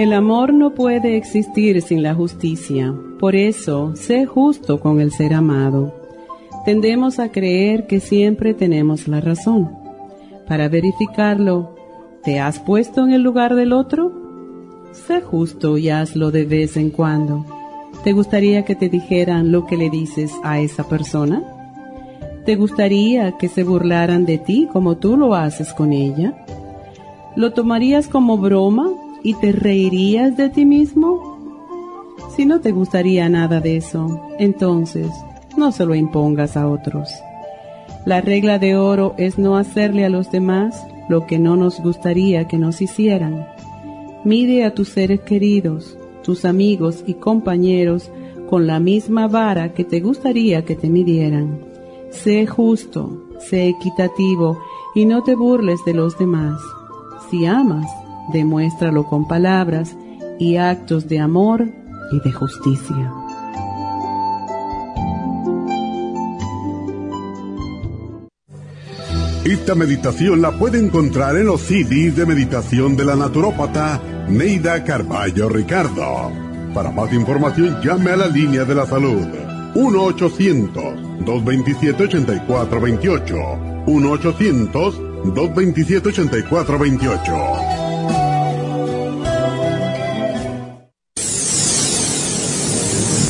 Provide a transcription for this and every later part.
El amor no puede existir sin la justicia. Por eso, sé justo con el ser amado. Tendemos a creer que siempre tenemos la razón. Para verificarlo, ¿te has puesto en el lugar del otro? Sé justo y hazlo de vez en cuando. ¿Te gustaría que te dijeran lo que le dices a esa persona? ¿Te gustaría que se burlaran de ti como tú lo haces con ella? ¿Lo tomarías como broma y te reirías de ti mismo? Si no te gustaría nada de eso, entonces no se lo impongas a otros. La regla de oro es no hacerle a los demás lo que no nos gustaría que nos hicieran. Mide a tus seres queridos, tus amigos y compañeros con la misma vara que te gustaría que te midieran. Sé justo, sé equitativo y no te burles de los demás. Si amas, demuéstralo con palabras y actos de amor y de justicia. Esta meditación la puede encontrar en los CDs de meditación de la naturópata Neida Carballo Ricardo. Para más información llame a la línea de la salud 1-800-227-8428. 1-800-227-8428.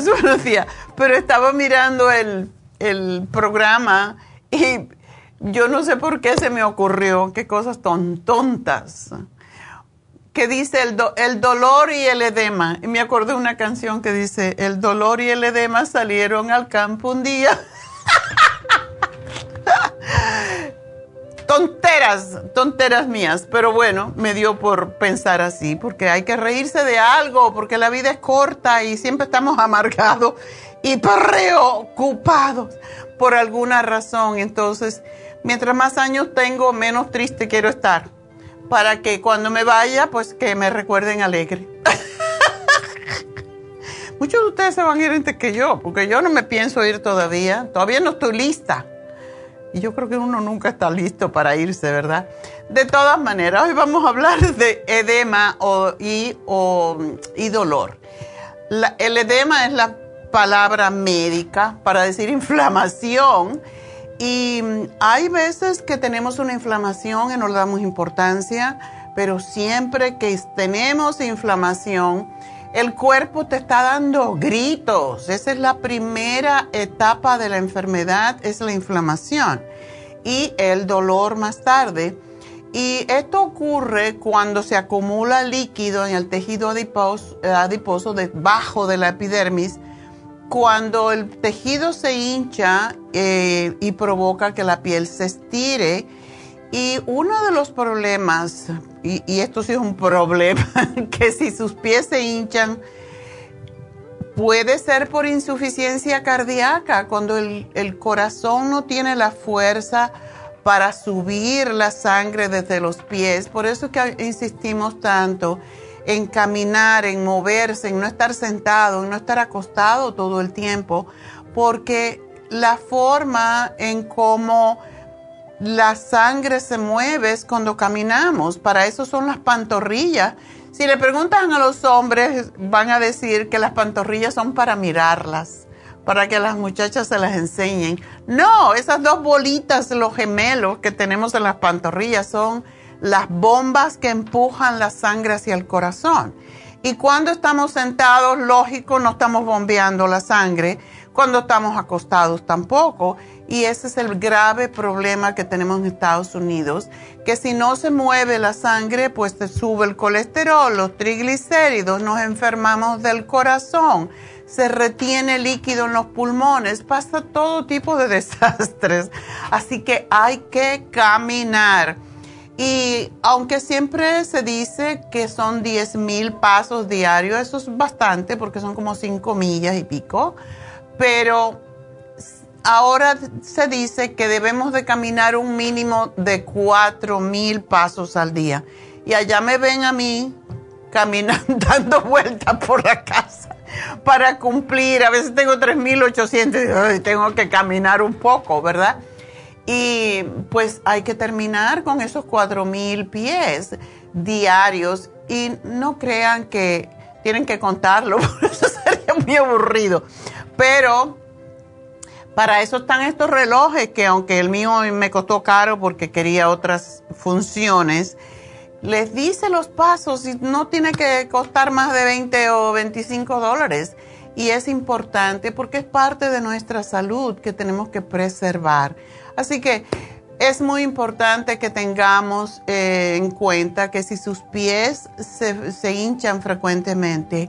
buenos días. Pero estaba mirando el, programa y yo no sé por qué se me ocurrió, qué cosas ton, tontas, que dice el, el dolor y el edema. Y me acordé de una canción que dice, el dolor y el edema salieron al campo un día. tonteras, tonteras mías, pero bueno, me dio por pensar así, porque hay que reírse de algo, porque la vida es corta y siempre estamos amargados y preocupados por alguna razón. Entonces, mientras más años tengo, menos triste quiero estar, para que cuando me vaya, pues que me recuerden alegre. Muchos de ustedes se van a ir antes que yo, porque yo no me pienso ir todavía, todavía no estoy lista. Y yo creo que uno nunca está listo para irse, ¿verdad? De todas maneras, hoy vamos a hablar de edema y, dolor. el edema es la palabra médica para decir inflamación. Y hay veces que tenemos una inflamación y no le damos importancia, pero siempre que tenemos inflamación, el cuerpo te está dando gritos. Esa es la primera etapa de la enfermedad, es la inflamación y el dolor más tarde. Y esto ocurre cuando se acumula líquido en el tejido adiposo, debajo de la epidermis, cuando el tejido se hincha eh, y provoca que la piel se estire. Y uno de los problemas, y, esto sí es un problema, que si sus pies se hinchan, puede ser por insuficiencia cardíaca, cuando el, el corazón no tiene la fuerza para subir la sangre desde los pies. Por eso es que insistimos tanto en caminar, en moverse, en no estar sentado, en no estar acostado todo el tiempo, porque la forma en cómo la sangre se mueve es cuando caminamos. Para eso son las pantorrillas. Si le preguntan a los hombres, van a decir que las pantorrillas son para mirarlas para que las muchachas se las enseñen. No, esas dos bolitas, los gemelos que tenemos en las pantorrillas son las bombas que empujan la sangre hacia el corazón. Y cuando estamos sentados, lógico, no estamos bombeando la sangre. Cuando estamos acostados tampoco. Y ese es el grave problema que tenemos en Estados Unidos, que si no se mueve la sangre, pues se sube el colesterol, los triglicéridos, nos enfermamos del corazón se retiene líquido en los pulmones, pasa todo tipo de desastres. Así que hay que caminar. Y aunque siempre se dice que son 10 mil pasos diarios, eso es bastante porque son como 5 millas y pico, pero ahora se dice que debemos de caminar un mínimo de 4 mil pasos al día. Y allá me ven a mí caminando, dando vueltas por la casa para cumplir. A veces tengo 3.800 y tengo que caminar un poco, ¿verdad? Y pues hay que terminar con esos 4.000 pies diarios y no crean que tienen que contarlo, porque eso sería muy aburrido. Pero para eso están estos relojes que aunque el mío me costó caro porque quería otras funciones, les dice los pasos y no tiene que costar más de 20 o 25 dólares. Y es importante porque es parte de nuestra salud que tenemos que preservar. Así que es muy importante que tengamos eh, en cuenta que si sus pies se, se hinchan frecuentemente,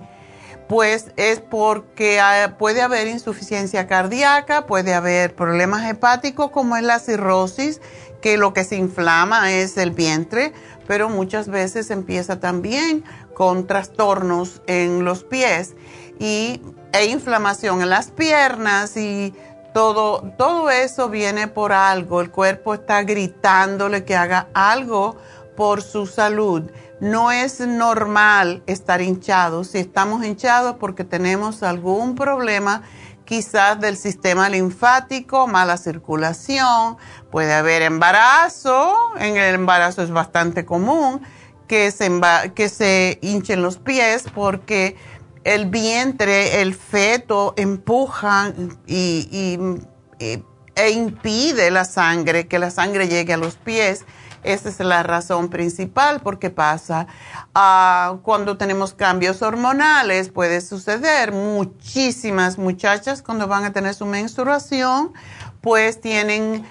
pues es porque ah, puede haber insuficiencia cardíaca, puede haber problemas hepáticos como es la cirrosis, que lo que se inflama es el vientre pero muchas veces empieza también con trastornos en los pies y, e inflamación en las piernas y todo, todo eso viene por algo. El cuerpo está gritándole que haga algo por su salud. No es normal estar hinchados. Si estamos hinchados porque tenemos algún problema, quizás del sistema linfático, mala circulación, puede haber embarazo, en el embarazo es bastante común que se, que se hinchen los pies porque el vientre, el feto empuja y, e impide la sangre, que la sangre llegue a los pies esa es la razón principal porque pasa ah, cuando tenemos cambios hormonales. Puede suceder muchísimas muchachas cuando van a tener su menstruación, pues tienen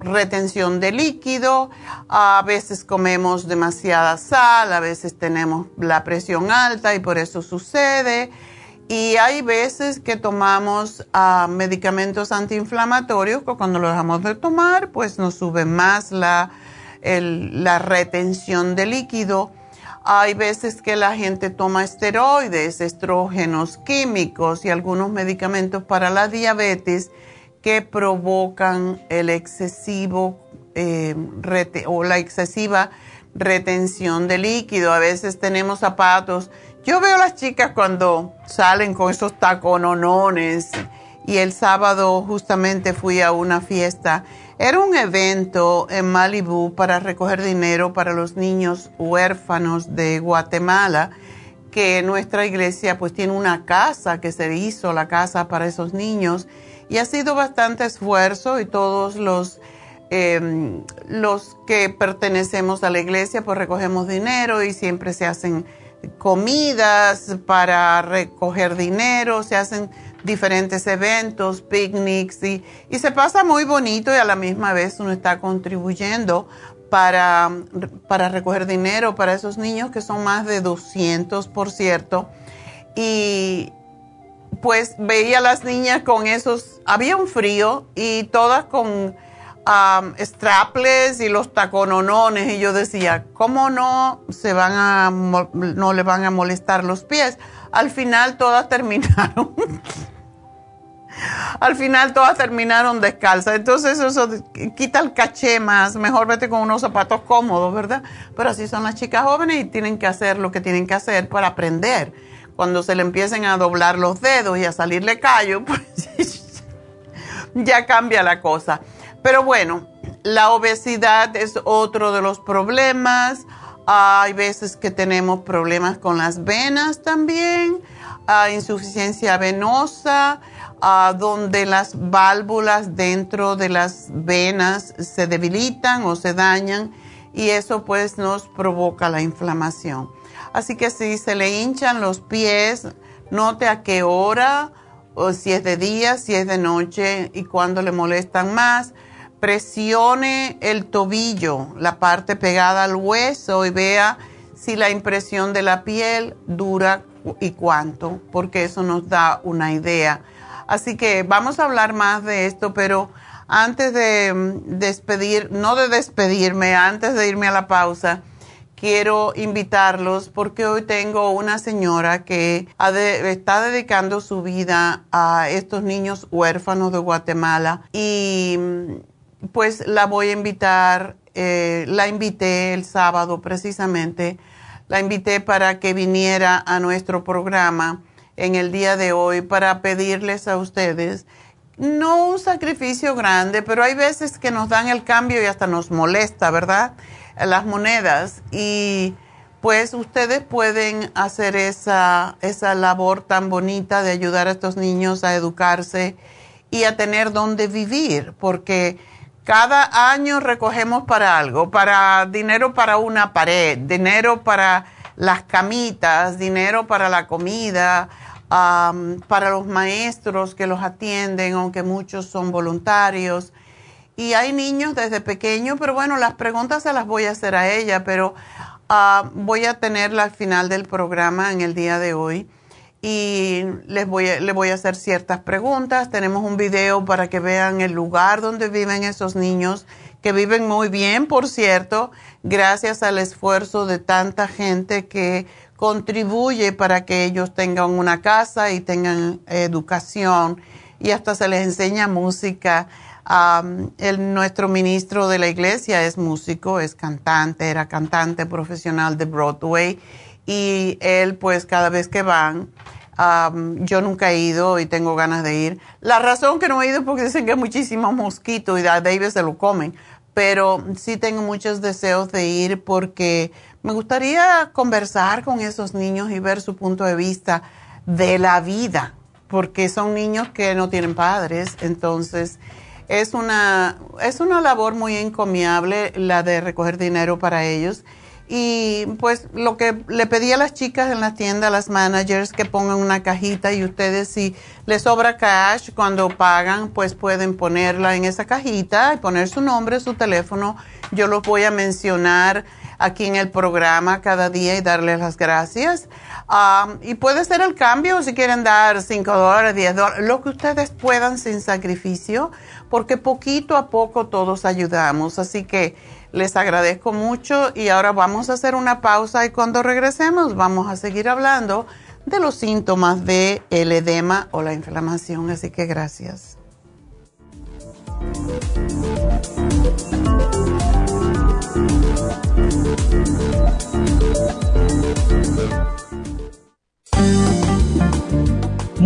retención de líquido, a veces comemos demasiada sal, a veces tenemos la presión alta y por eso sucede. Y hay veces que tomamos ah, medicamentos antiinflamatorios que cuando lo dejamos de tomar, pues nos sube más la, la retención de líquido. Hay veces que la gente toma esteroides, estrógenos químicos y algunos medicamentos para la diabetes que provocan el excesivo eh, o la excesiva retención de líquido. A veces tenemos zapatos yo veo a las chicas cuando salen con esos tacononones y el sábado justamente fui a una fiesta. Era un evento en Malibu para recoger dinero para los niños huérfanos de Guatemala, que nuestra iglesia pues tiene una casa que se hizo la casa para esos niños y ha sido bastante esfuerzo y todos los em, los que pertenecemos a la iglesia pues recogemos dinero y siempre se hacen comidas para recoger dinero, se hacen diferentes eventos, picnics y, se pasa muy bonito y a la misma vez uno está contribuyendo para, para recoger dinero para esos niños, que son más de 200, por cierto. Y pues veía a las niñas con esos, había un frío y todas con um, straples y los tacononones y yo decía, ¿cómo no se van a, no le van a molestar los pies? Al final todas terminaron al final todas terminaron descalzas. Entonces eso quita el caché más. Mejor vete con unos zapatos cómodos, ¿verdad? Pero así son las chicas jóvenes y tienen que hacer lo que tienen que hacer para aprender. Cuando se le empiecen a doblar los dedos y a salirle callo, pues ya cambia la cosa. Pero bueno, la obesidad es otro de los problemas. Hay veces que tenemos problemas con las venas también, insuficiencia venosa donde las válvulas dentro de las venas se debilitan o se dañan y eso pues nos provoca la inflamación. Así que si se le hinchan los pies, note a qué hora, o si es de día, si es de noche y cuando le molestan más. Presione el tobillo, la parte pegada al hueso y vea si la impresión de la piel dura y cuánto, porque eso nos da una idea. Así que vamos a hablar más de esto, pero antes de mm, despedir, no de despedirme, antes de irme a la pausa, quiero invitarlos porque hoy tengo una señora que está dedicando su vida a estos niños huérfanos de Guatemala y mm, pues la voy a invitar, eh, la invité el sábado precisamente, la invité para que viniera a nuestro programa en el día de hoy para pedirles a ustedes, no un sacrificio grande, pero hay veces que nos dan el cambio y hasta nos molesta, ¿verdad? Las monedas. Y pues ustedes pueden hacer esa, esa labor tan bonita de ayudar a estos niños a educarse y a tener donde vivir, porque cada año recogemos para algo, para dinero para una pared, dinero para las camitas, dinero para la comida, para los maestros que los atienden, aunque muchos son voluntarios. Y hay niños desde pequeños, pero bueno, las preguntas se las voy a hacer a ella, pero ah, voy a tenerla al final del programa en el día de hoy y les voy le voy a hacer ciertas preguntas. Tenemos un video para que vean el lugar donde viven esos niños, que viven muy bien, por cierto, gracias al esfuerzo de tanta gente que contribuye para que ellos tengan una casa y tengan educación y hasta se les enseña música. el, nuestro ministro de la iglesia es músico, es cantante, era cantante profesional de Broadway y él pues cada vez que van, yo nunca he ido y tengo ganas de ir. La razón que no he ido es porque dicen que hay muchísimos mosquitos y a David se lo comen, pero sí tengo muchos deseos de ir porque me gustaría conversar con esos niños y ver su punto de vista de la vida, porque son niños que no tienen padres, entonces es una, es una labor muy encomiable la de recoger dinero para ellos. Y pues lo que le pedí a las chicas en la tienda, a las managers, que pongan una cajita y ustedes si les sobra cash cuando pagan, pues pueden ponerla en esa cajita y poner su nombre, su teléfono. Yo los voy a mencionar aquí en el programa cada día y darles las gracias. y puede ser el cambio si quieren dar 5 dólares, 10 dólares, lo que ustedes puedan sin sacrificio, porque poquito a poco todos ayudamos. Así que les agradezco mucho y ahora vamos a hacer una pausa y cuando regresemos vamos a seguir hablando de los síntomas de el edema o la inflamación. Así que gracias.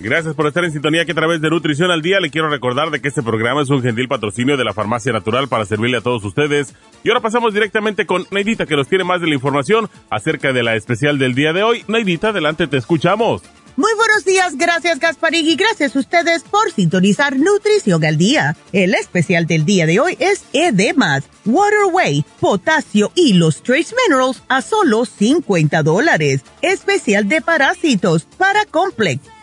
Gracias por estar en sintonía que a través de Nutrición al Día le quiero recordar de que este programa es un gentil patrocinio de la Farmacia Natural para servirle a todos ustedes. Y ahora pasamos directamente con Neidita que nos tiene más de la información acerca de la especial del día de hoy. Neidita, adelante, te escuchamos. Muy buenos días, gracias Gasparín y gracias a ustedes por sintonizar Nutrición al Día. El especial del día de hoy es Edemas, Waterway, Potasio y los Trace Minerals a solo 50 dólares. Especial de parásitos, para Complex,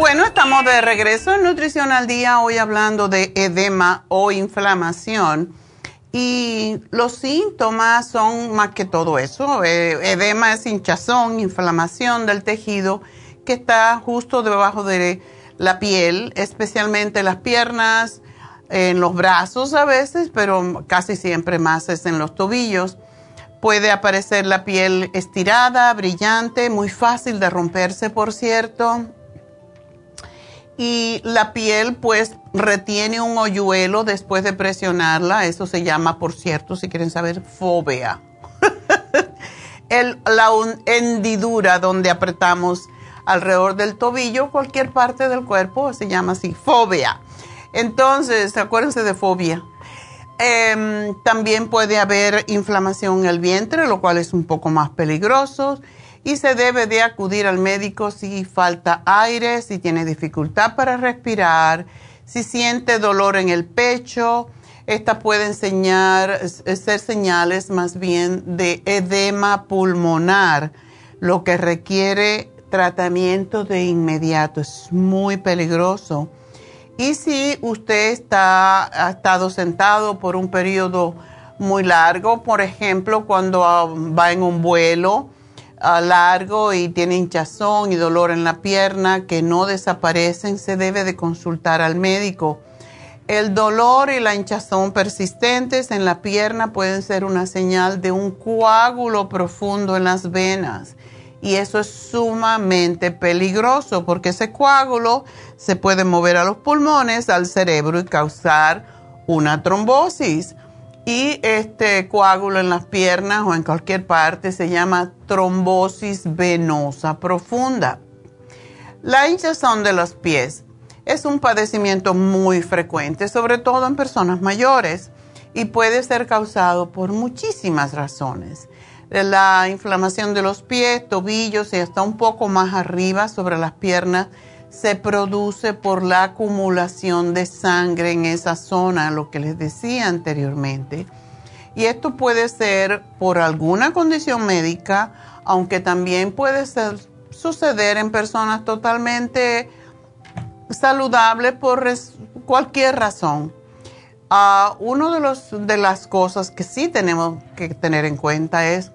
Bueno, estamos de regreso en Nutrición al Día, hoy hablando de edema o inflamación. Y los síntomas son más que todo eso. Eh, edema es hinchazón, inflamación del tejido que está justo debajo de la piel, especialmente las piernas, en los brazos a veces, pero casi siempre más es en los tobillos. Puede aparecer la piel estirada, brillante, muy fácil de romperse, por cierto. Y la piel pues retiene un hoyuelo después de presionarla. Eso se llama, por cierto, si quieren saber, fobia. la hendidura donde apretamos alrededor del tobillo, cualquier parte del cuerpo, se llama así, fobia. Entonces, acuérdense de fobia. Em, también puede haber inflamación en el vientre, lo cual es un poco más peligroso. Y se debe de acudir al médico si falta aire, si tiene dificultad para respirar, si siente dolor en el pecho. Estas pueden enseñar, ser señales más bien de edema pulmonar, lo que requiere tratamiento de inmediato. Es muy peligroso. Y si usted está, ha estado sentado por un periodo muy largo, por ejemplo, cuando ah, va en un vuelo ah, largo y tiene hinchazón y dolor en la pierna que no desaparecen, se debe de consultar al médico. El dolor y la hinchazón persistentes en la pierna pueden ser una señal de un coágulo profundo en las venas y eso es sumamente peligroso porque ese coágulo se puede mover a los pulmones, al cerebro y causar una trombosis. Y este coágulo en las piernas o en cualquier parte se llama trombosis venosa profunda. La hinchazón de los pies es un padecimiento muy frecuente, sobre todo en personas mayores, y puede ser causado por muchísimas razones la inflamación de los pies, tobillos y hasta un poco más arriba sobre las piernas se produce por la acumulación de sangre en esa zona, lo que les decía anteriormente. Y esto puede ser por alguna condición médica, aunque también puede suceder en personas totalmente saludables por cualquier razón. Uh, una de, de las cosas que sí tenemos que tener en cuenta es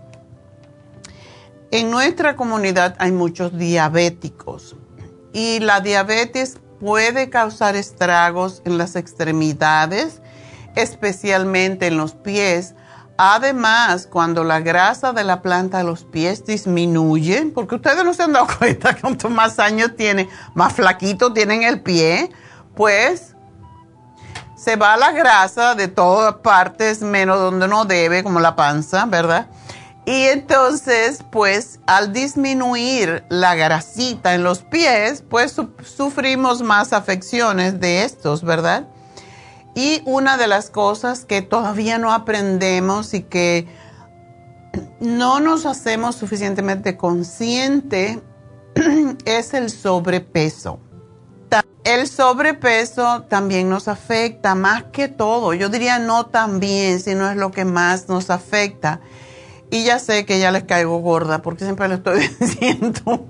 en nuestra comunidad hay muchos diabéticos y la diabetes puede causar estragos en las extremidades, especialmente en los pies, Además, cuando la grasa de la planta de los pies disminuye, porque ustedes no se han dado cuenta que cuanto más años tienen, más flaquito tienen el pie, pues se va la grasa de todas partes, menos donde no debe, como la panza, ¿verdad? Y entonces, pues al disminuir la grasita en los pies, pues sufrimos más afecciones de estos, ¿verdad? Y una de las cosas que todavía no aprendemos y que no nos hacemos suficientemente consciente es el sobrepeso. El sobrepeso también nos afecta más que todo. Yo diría no también, sino es lo que más nos afecta. Y ya sé que ya les caigo gorda porque siempre lo estoy diciendo,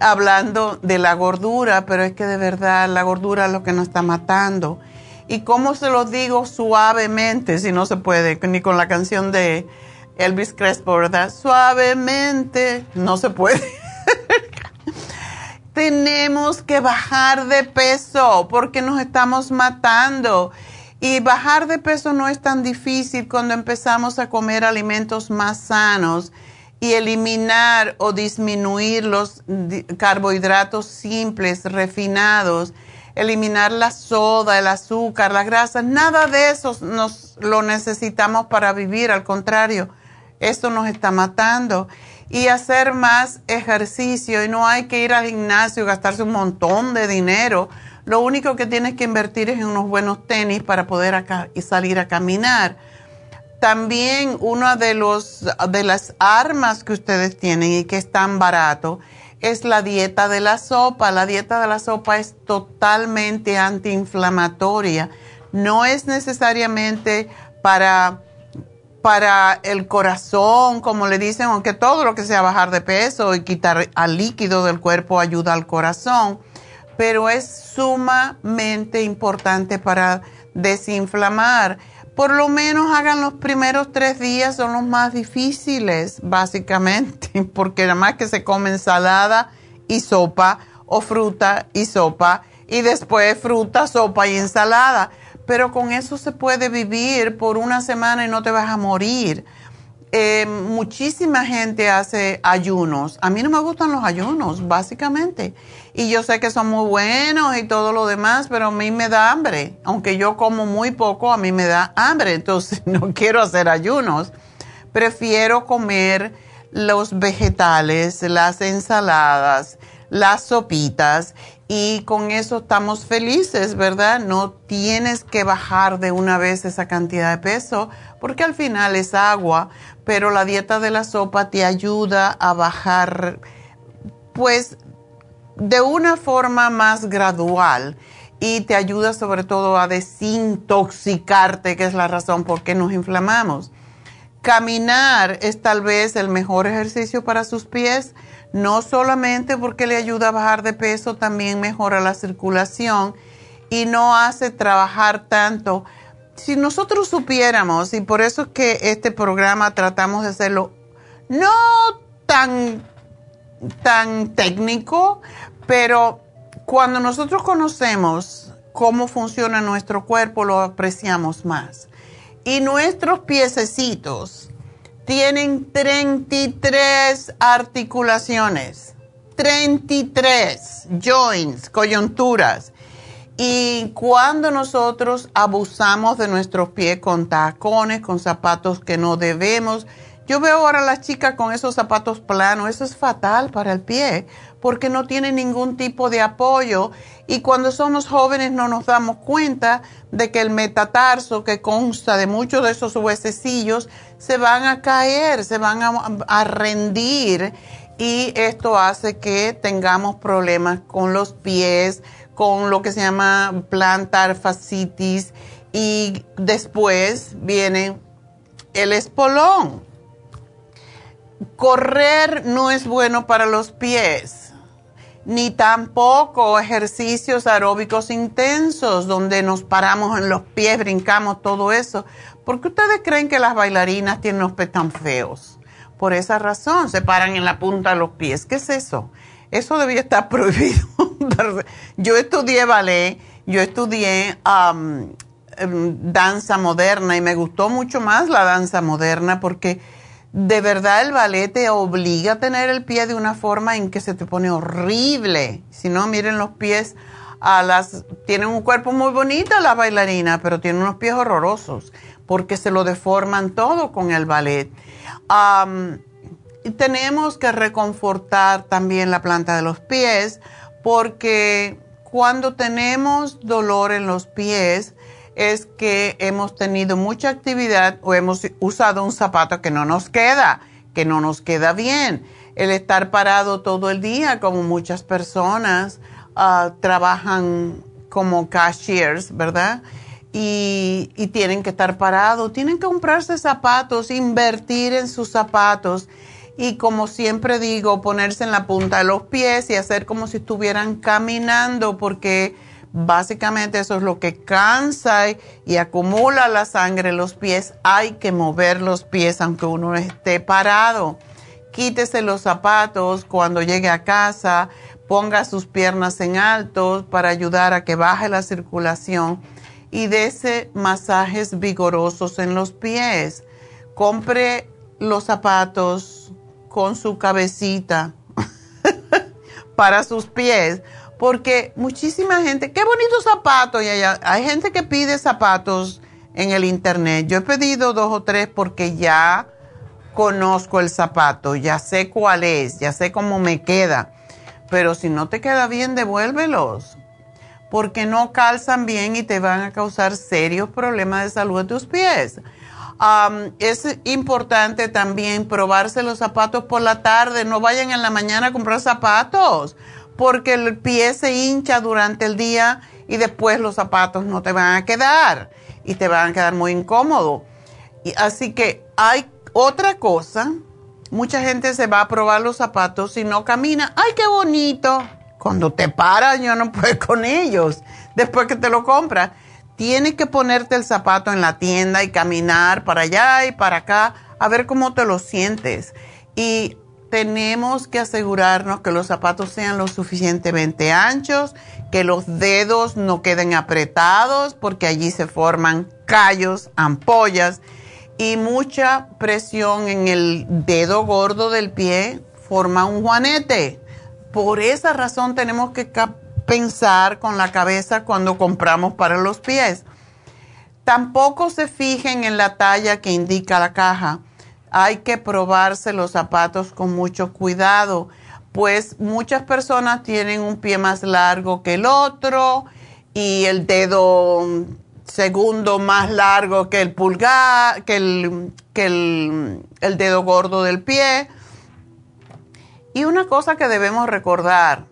hablando de la gordura, pero es que de verdad la gordura es lo que nos está matando. Y cómo se lo digo suavemente, si no se puede, ni con la canción de Elvis Crespo, ¿verdad? Suavemente, no se puede. Tenemos que bajar de peso porque nos estamos matando. Y bajar de peso no es tan difícil cuando empezamos a comer alimentos más sanos y eliminar o disminuir los carbohidratos simples, refinados eliminar la soda, el azúcar, las grasas, nada de eso nos lo necesitamos para vivir, al contrario, esto nos está matando. Y hacer más ejercicio, y no hay que ir al gimnasio y gastarse un montón de dinero. Lo único que tienes que invertir es en unos buenos tenis para poder acá, y salir a caminar. También una de, los, las armas que ustedes tienen y que es tan barato es la dieta de la sopa. La dieta de la sopa es totalmente antiinflamatoria. No es necesariamente para, para el corazón, como le dicen, aunque todo lo que sea bajar de peso y quitar al líquido del cuerpo ayuda al corazón, pero es sumamente importante para desinflamar por lo menos hagan los primeros tres días, son los más difíciles, básicamente, porque nada más que se come ensalada y sopa o fruta y sopa y después fruta, sopa y ensalada. Pero con eso se puede vivir por una semana y no te vas a morir. Eh, muchísima gente hace ayunos. A mí no me gustan los ayunos, básicamente. Y yo sé que son muy buenos y todo lo demás, pero a mí me da hambre. Aunque yo como muy poco, a mí me da hambre. Entonces no quiero hacer ayunos. Prefiero comer los vegetales, las ensaladas, las sopitas y con eso estamos felices, ¿verdad? No tienes que bajar de una vez esa cantidad de peso porque al final es agua, pero la dieta de la sopa te ayuda a bajar pues de una forma más gradual y te ayuda sobre todo a desintoxicarte, que es la razón por qué nos inflamamos. Caminar es tal vez el mejor ejercicio para sus pies no solamente porque le ayuda a bajar de peso, también mejora la circulación y no hace trabajar tanto. Si nosotros supiéramos, y por eso es que este programa tratamos de hacerlo no tan, tan técnico, pero cuando nosotros conocemos cómo funciona nuestro cuerpo, lo apreciamos más. Y nuestros piececitos tienen 33 articulaciones, 33 joints, coyunturas. Y cuando nosotros abusamos de nuestros pies con tacones, con zapatos que no debemos, yo veo ahora a las chicas con esos zapatos planos, eso es fatal para el pie, porque no tiene ningún tipo de apoyo. Y cuando somos jóvenes no nos damos cuenta de que el metatarso que consta de muchos de esos huesecillos se van a caer, se van a, rendir. Y esto hace que tengamos problemas con los pies, con lo que se llama plantar fascitis y después viene el espolón. Correr no es bueno para los pies ni tampoco ejercicios aeróbicos intensos donde nos paramos en los pies, brincamos, todo eso. ¿Por qué ustedes creen que las bailarinas tienen los pies tan feos? Por esa razón, se paran en la punta de los pies. ¿Qué es eso? Eso debía estar prohibido. yo estudié ballet, yo estudié em, danza moderna y me gustó mucho más la danza moderna porque de verdad el ballet te obliga a tener el pie de una forma en que se te pone horrible. Si no, miren los pies a las... Tienen un cuerpo muy bonito la bailarina, pero tienen unos pies horrorosos porque se lo deforman todo con el ballet. y tenemos que reconfortar también la planta de los pies porque cuando tenemos dolor en los pies, es que hemos tenido mucha actividad o hemos usado un zapato que no nos queda, que no nos queda bien. El estar parado todo el día, como muchas personas ah, trabajan como cashiers, ¿verdad? Y, y, tienen que estar parados, tienen que comprarse zapatos, invertir en sus zapatos y como siempre digo, ponerse en la punta de los pies y hacer como si estuvieran caminando porque Básicamente eso es lo que cansa y acumula la sangre en los pies. Hay que mover los pies aunque uno esté parado. Quítese los zapatos cuando llegue a casa. Ponga sus piernas en alto para ayudar a que baje la circulación y dese masajes vigorosos en los pies. Compre los zapatos con su cabecita para sus pies porque muchísima gente, qué bonitos zapatos, y hay gente que pide zapatos en el internet. Yo he pedido dos o tres porque ya conozco el zapato, ya sé cuál es, ya sé cómo me queda. Pero si no te queda bien, devuélvelos. Porque no calzan bien y te van a causar serios problemas de salud de tus pies. es importante también probarse los zapatos por la tarde. No vayan en la mañana a comprar zapatos porque el pie se hincha durante el día y después los zapatos no te van a quedar y te van a quedar muy incómodos. Y así que hay otra cosa, mucha gente se va a probar los zapatos y no camina. ¡Ay, qué bonito! Cuando te paras, yo no puedo con ellos. Después que te lo compras, tienes que ponerte el zapato en la tienda y caminar para allá y para acá a ver cómo te lo sientes. Y tenemos que asegurarnos que los zapatos sean lo suficientemente anchos, que los dedos no queden apretados porque allí se forman callos, ampollas y mucha presión en el dedo gordo del pie forma un juanete. Por esa razón tenemos que pensar con la cabeza cuando compramos para los pies. Tampoco se fijen en la talla que indica la caja hay que probarse los zapatos con mucho cuidado, pues muchas personas tienen un pie más largo que el otro y el dedo segundo más largo que el pulgar, que el, que el, dedo gordo del pie. Y una cosa que debemos recordar,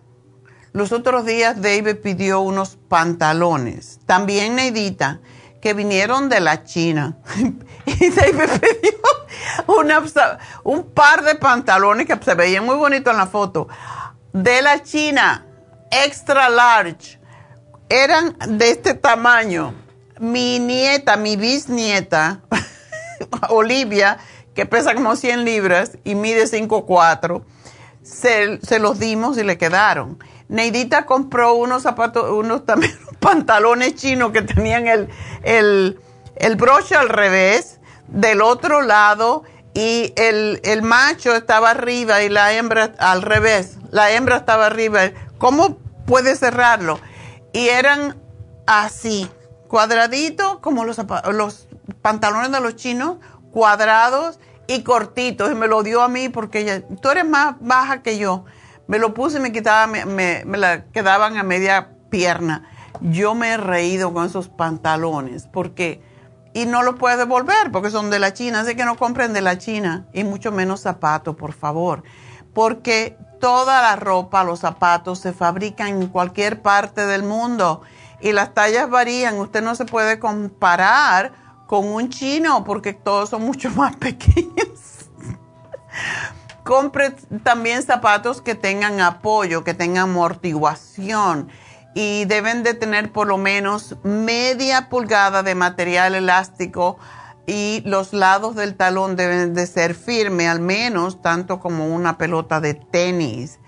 los otros días David pidió unos pantalones, también Neidita, que vinieron de la China. y David pidió un par de pantalones que se veían muy bonitos en la foto, de la China, extra large, eran de este tamaño. Mi nieta, mi bisnieta, Olivia, que pesa como 100 libras y mide 5'4", se, se los dimos y le quedaron. Neidita compró unos zapatos, unos también pantalones chinos que tenían el, el, el broche al revés del otro lado y el, el, macho estaba arriba y la hembra al revés. La hembra estaba arriba. ¿Cómo puede cerrarlo? Y eran así, cuadraditos, como los, los pantalones de los chinos, cuadrados y cortitos. Y me lo dio a mí porque ella, tú eres más baja que yo. Me lo puse y me, quitaba, me, me, me la quedaban a media pierna. Yo me he reído con esos pantalones porque y no lo puedes devolver porque son de la China, así que no compren de la China y mucho menos zapatos, por favor, porque toda la ropa, los zapatos se fabrican en cualquier parte del mundo y las tallas varían, usted no se puede comparar con un chino porque todos son mucho más pequeños. Compre también zapatos que tengan apoyo, que tengan amortiguación y deben de tener por lo menos media pulgada de material elástico y los lados del talón deben de ser firmes, al menos tanto como una pelota de tenis.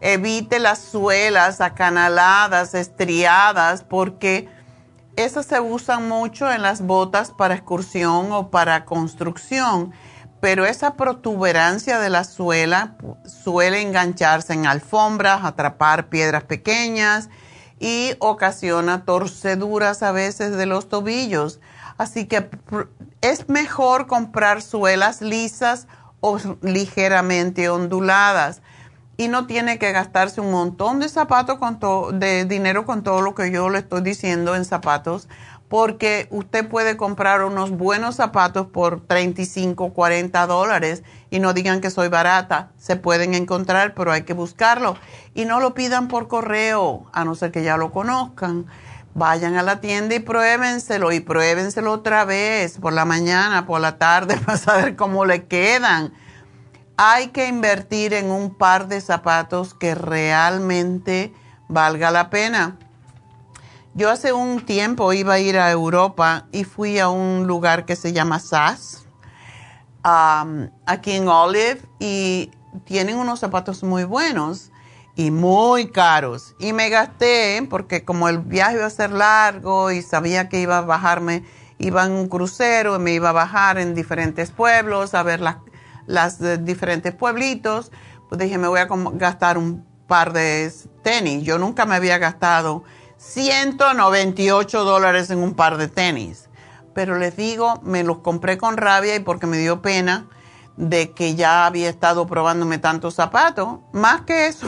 Evite las suelas acanaladas, estriadas, porque esas se usan mucho en las botas para excursión o para construcción, pero esa protuberancia de la suela suele engancharse en alfombras, atrapar piedras pequeñas y ocasiona torceduras a veces de los tobillos. Así que es mejor comprar suelas lisas o ligeramente onduladas y no tiene que gastarse un montón de zapatos de dinero con todo lo que yo le estoy diciendo en zapatos, porque usted puede comprar unos buenos zapatos por 35, 40 dólares y no digan que soy barata, se pueden encontrar, pero hay que buscarlo y no lo pidan por correo, a no ser que ya lo conozcan. Vayan a la tienda y pruébenselo y pruébenselo otra vez por la mañana, por la tarde, para saber cómo le quedan hay que invertir en un par de zapatos que realmente valga la pena. Yo hace un tiempo iba a ir a Europa y fui a un lugar que se llama SAS, um, aquí en Olive, y tienen unos zapatos muy buenos y muy caros. Y me gasté, porque como el viaje iba a ser largo y sabía que iba a bajarme, iba en un crucero y me iba a bajar en diferentes pueblos a ver las los diferentes pueblitos, pues dije, me voy a gastar un par de tenis. Yo nunca me había gastado 198 dólares en un par de tenis. Pero les digo, me los compré con rabia y porque me dio pena de que ya había estado probándome tantos zapatos. Más que eso,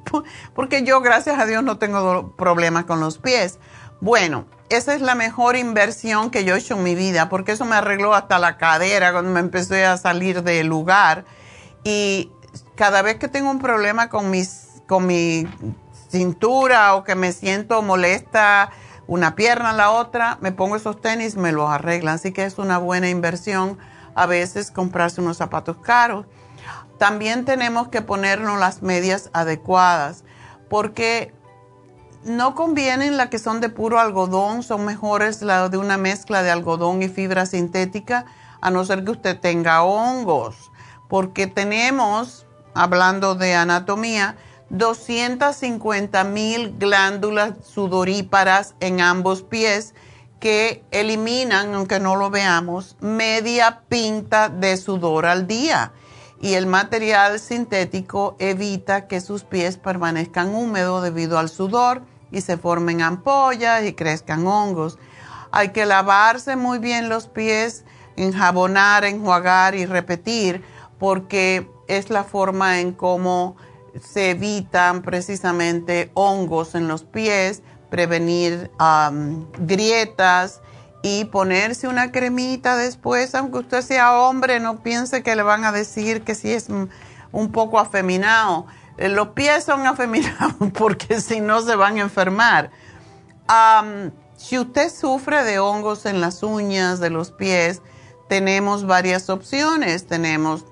porque yo, gracias a Dios, no tengo problemas con los pies. Bueno, esa es la mejor inversión que yo he hecho en mi vida, porque eso me arregló hasta la cadera cuando me empecé a salir del lugar. Y cada vez que tengo un problema con, mis, con mi cintura o que me siento molesta una pierna la otra, me pongo esos tenis, me los arreglan. Así que es una buena inversión a veces comprarse unos zapatos caros. También tenemos que ponernos las medias adecuadas, porque no convienen las que son de puro algodón, son mejores las de una mezcla de algodón y fibra sintética, a no ser que usted tenga hongos, porque tenemos, hablando de anatomía, 250 mil glándulas sudoríparas en ambos pies que eliminan, aunque no lo veamos, media pinta de sudor al día. Y el material sintético evita que sus pies permanezcan húmedos debido al sudor y se formen ampollas y crezcan hongos. Hay que lavarse muy bien los pies, enjabonar, enjuagar y repetir porque es la forma en cómo se evitan precisamente hongos en los pies, prevenir grietas y ponerse una cremita después, aunque usted sea hombre, no piense que le van a decir que si es un poco afeminado eh, los pies son afeminados porque si no se van a enfermar. si usted sufre de hongos en las uñas de los pies, tenemos varias opciones. Tenemos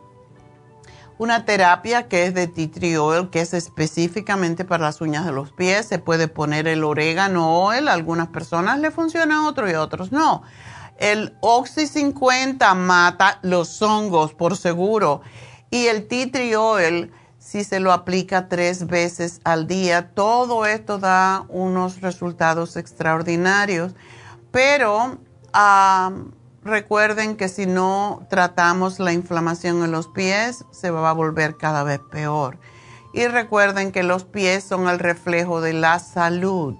una terapia que es de tea oil, que es específicamente para las uñas de los pies. Se puede poner el orégano oil, a algunas personas le funciona, a otros y a otros no. El Oxy 50 mata los hongos, por seguro. Y el tea tree oil si se lo aplica tres veces al día. Todo esto da unos resultados extraordinarios, pero recuerden que si no tratamos la inflamación en los pies, se va a volver cada vez peor. Y recuerden que los pies son el reflejo de la salud.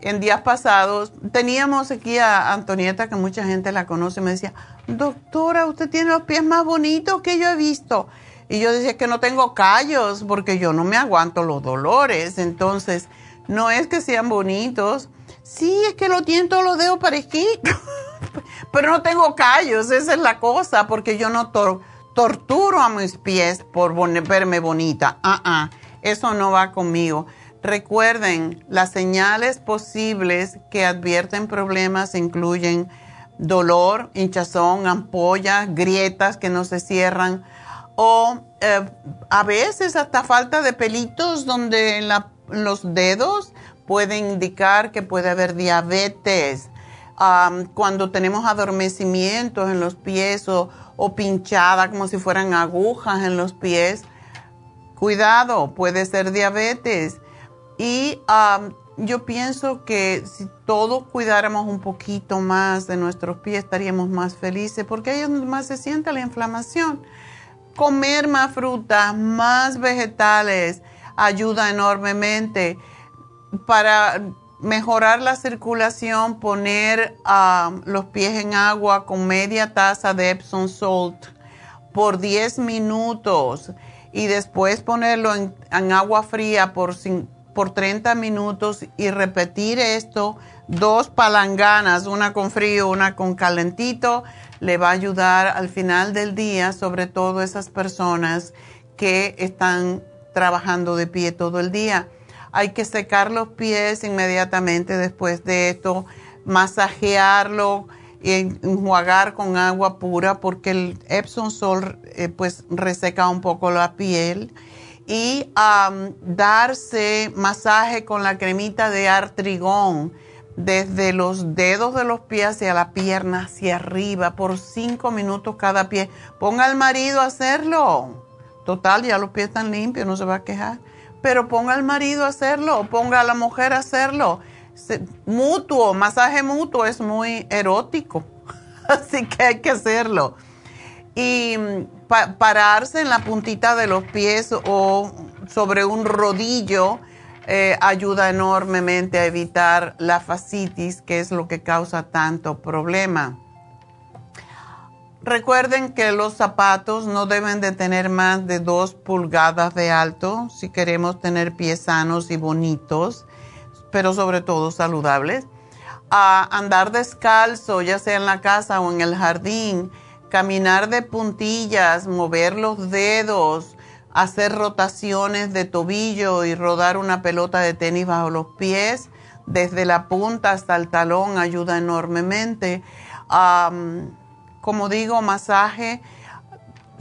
En días pasados teníamos aquí a Antonieta, que mucha gente la conoce, me decía, doctora, usted tiene los pies más bonitos que yo he visto. Y yo decía que no tengo callos porque yo no me aguanto los dolores. Entonces, no es que sean bonitos. Sí, es que lo tienen todos los dedos parejitos. Pero no tengo callos, esa es la cosa, porque yo no torturo a mis pies por verme bonita. Ah, eso no va conmigo. Recuerden, las señales posibles que advierten problemas incluyen dolor, hinchazón, ampollas, grietas que no se cierran o eh, a veces hasta falta de pelitos donde los dedos puede indicar que puede haber diabetes. Cuando tenemos adormecimientos en los pies o, o pinchada como si fueran agujas en los pies, cuidado, puede ser diabetes. Y yo pienso que si todos cuidáramos un poquito más de nuestros pies, estaríamos más felices, porque ahí es donde más se siente la inflamación. Comer más frutas, más vegetales, ayuda enormemente. Para mejorar la circulación, poner ah, los pies en agua con media taza de Epsom Salt por 10 minutos y después ponerlo en, agua fría por, por 30 minutos y repetir esto, dos palanganas, una con frío, una con calentito, le va a ayudar al final del día, sobre todo esas personas que están trabajando de pie todo el día. Hay que secar los pies inmediatamente después de esto, masajearlo enjuagar con agua pura porque el Epsom Salt eh, pues reseca un poco la piel y darse masaje con la cremita de artrigón desde los dedos de los pies hacia la pierna hacia arriba por cinco minutos cada pie. Ponga al marido a hacerlo. Total, ya los pies están limpios, no se va a quejar. Pero ponga al marido a hacerlo ponga a la mujer a hacerlo mutuo, masaje mutuo es muy erótico, así que hay que hacerlo. Y mm, pararse en la puntita de los pies o sobre un rodillo eh, ayuda enormemente a evitar la fascitis, que es lo que causa tanto problema. Recuerden que los zapatos no deben de tener más de dos pulgadas de alto si queremos tener pies sanos y bonitos pero sobre todo saludables. A andar descalzo, ya sea en la casa o en el jardín, caminar de puntillas, mover los dedos, hacer rotaciones de tobillo y rodar una pelota de tenis bajo los pies, desde la punta hasta el talón, ayuda enormemente. Como digo, masaje.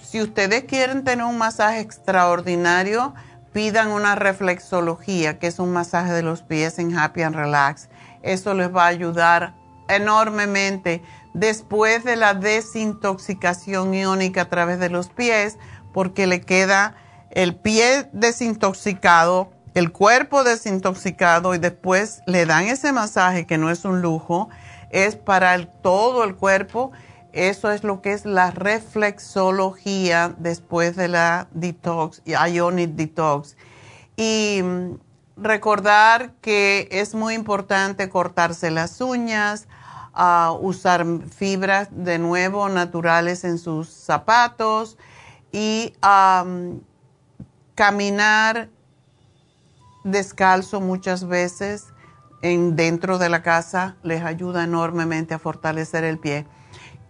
Si ustedes quieren tener un masaje extraordinario, pidan una reflexología, que es un masaje de los pies en Happy and Relax. Eso les va a ayudar enormemente después de la desintoxicación iónica a través de los pies, porque le queda el pie desintoxicado, el cuerpo desintoxicado y después le dan ese masaje que no es un lujo, es para todo el cuerpo eso es lo que es la reflexología después de la detox, ionic detox. Y mm, recordar que es muy importante cortarse las uñas, ah, usar fibras de nuevo naturales en sus zapatos y caminar descalzo muchas veces en, dentro de la casa les ayuda enormemente a fortalecer el pie.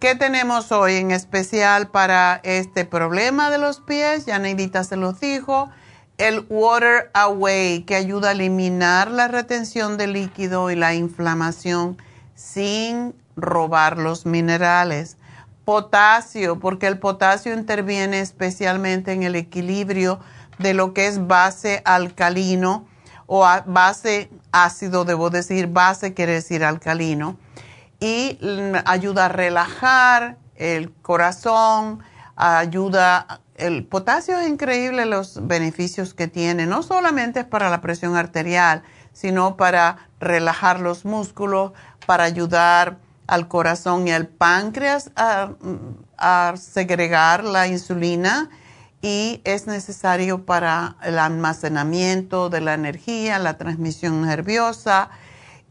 ¿Qué tenemos hoy en especial para este problema de los pies? Ya Neidita se los dijo. El Water Away, que ayuda a eliminar la retención de líquido y la inflamación sin robar los minerales. Potasio, porque el potasio interviene especialmente en el equilibrio de lo que es base alcalino o base ácido, debo decir, base quiere decir alcalino y ayuda a relajar el corazón, ayuda, el potasio es increíble los beneficios que tiene, no solamente es para la presión arterial, sino para relajar los músculos, para ayudar al corazón y al páncreas a, a segregar la insulina y es necesario para el almacenamiento de la energía, la transmisión nerviosa,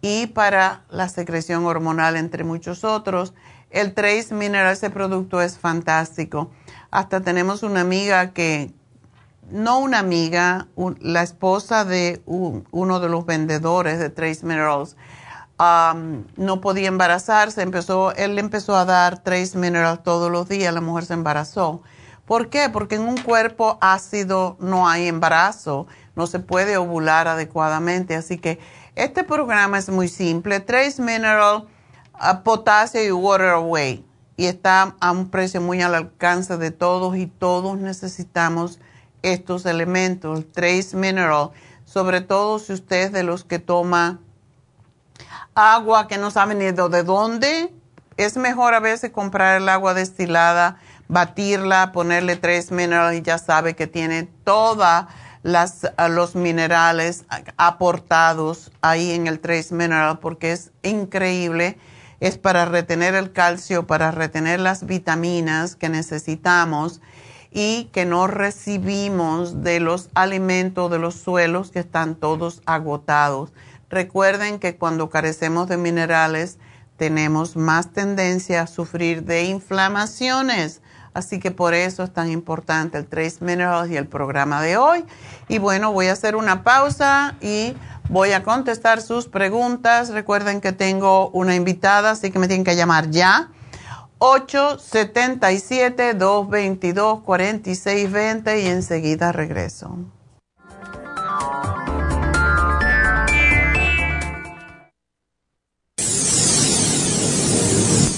y para la secreción hormonal, entre muchos otros. El Trace Mineral, ese producto es fantástico. Hasta tenemos una amiga que, no una amiga, la esposa de uno de los vendedores de Trace Minerals, no podía embarazarse, empezó, él empezó a dar Trace Minerals todos los días, la mujer se embarazó. ¿Por qué? Porque en un cuerpo ácido no hay embarazo, no se puede ovular adecuadamente, así que este programa es muy simple, Trace Mineral, uh, Potasio y Water Away. Y está a un precio muy al alcance de todos y todos necesitamos estos elementos, Trace Mineral, sobre todo si usted es de los que toma agua que no sabe ni de dónde, es mejor a veces comprar el agua destilada, batirla, ponerle Trace Mineral y ya sabe que tiene toda las, los minerales aportados ahí en el Trace Mineral porque es increíble. Es para retener el calcio, para retener las vitaminas que necesitamos y que no recibimos de los alimentos de los suelos que están todos agotados. Recuerden que cuando carecemos de minerales tenemos más tendencia a sufrir de inflamaciones Así que por eso es tan importante el Trace Minerals y el programa de hoy. Y bueno, voy a hacer una pausa y voy a contestar sus preguntas. Recuerden que tengo una invitada, así que me tienen que llamar ya. 877-222-4620 y enseguida regreso.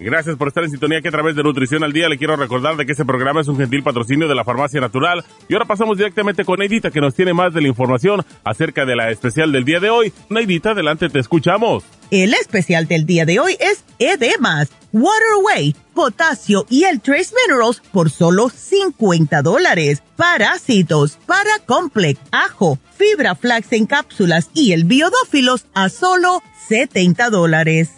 Gracias por estar en sintonía que a través de Nutrición al Día le quiero recordar de que este programa es un gentil patrocinio de la Farmacia Natural. Y ahora pasamos directamente con Neidita que nos tiene más de la información acerca de la especial del día de hoy. Neidita, adelante, te escuchamos. El especial del día de hoy es Edemas, Waterway, Potasio y el Trace Minerals por solo 50 dólares. Parásitos, Paracomplex, Ajo, Fibra Flax en cápsulas y el Biodófilos a solo 70 dólares.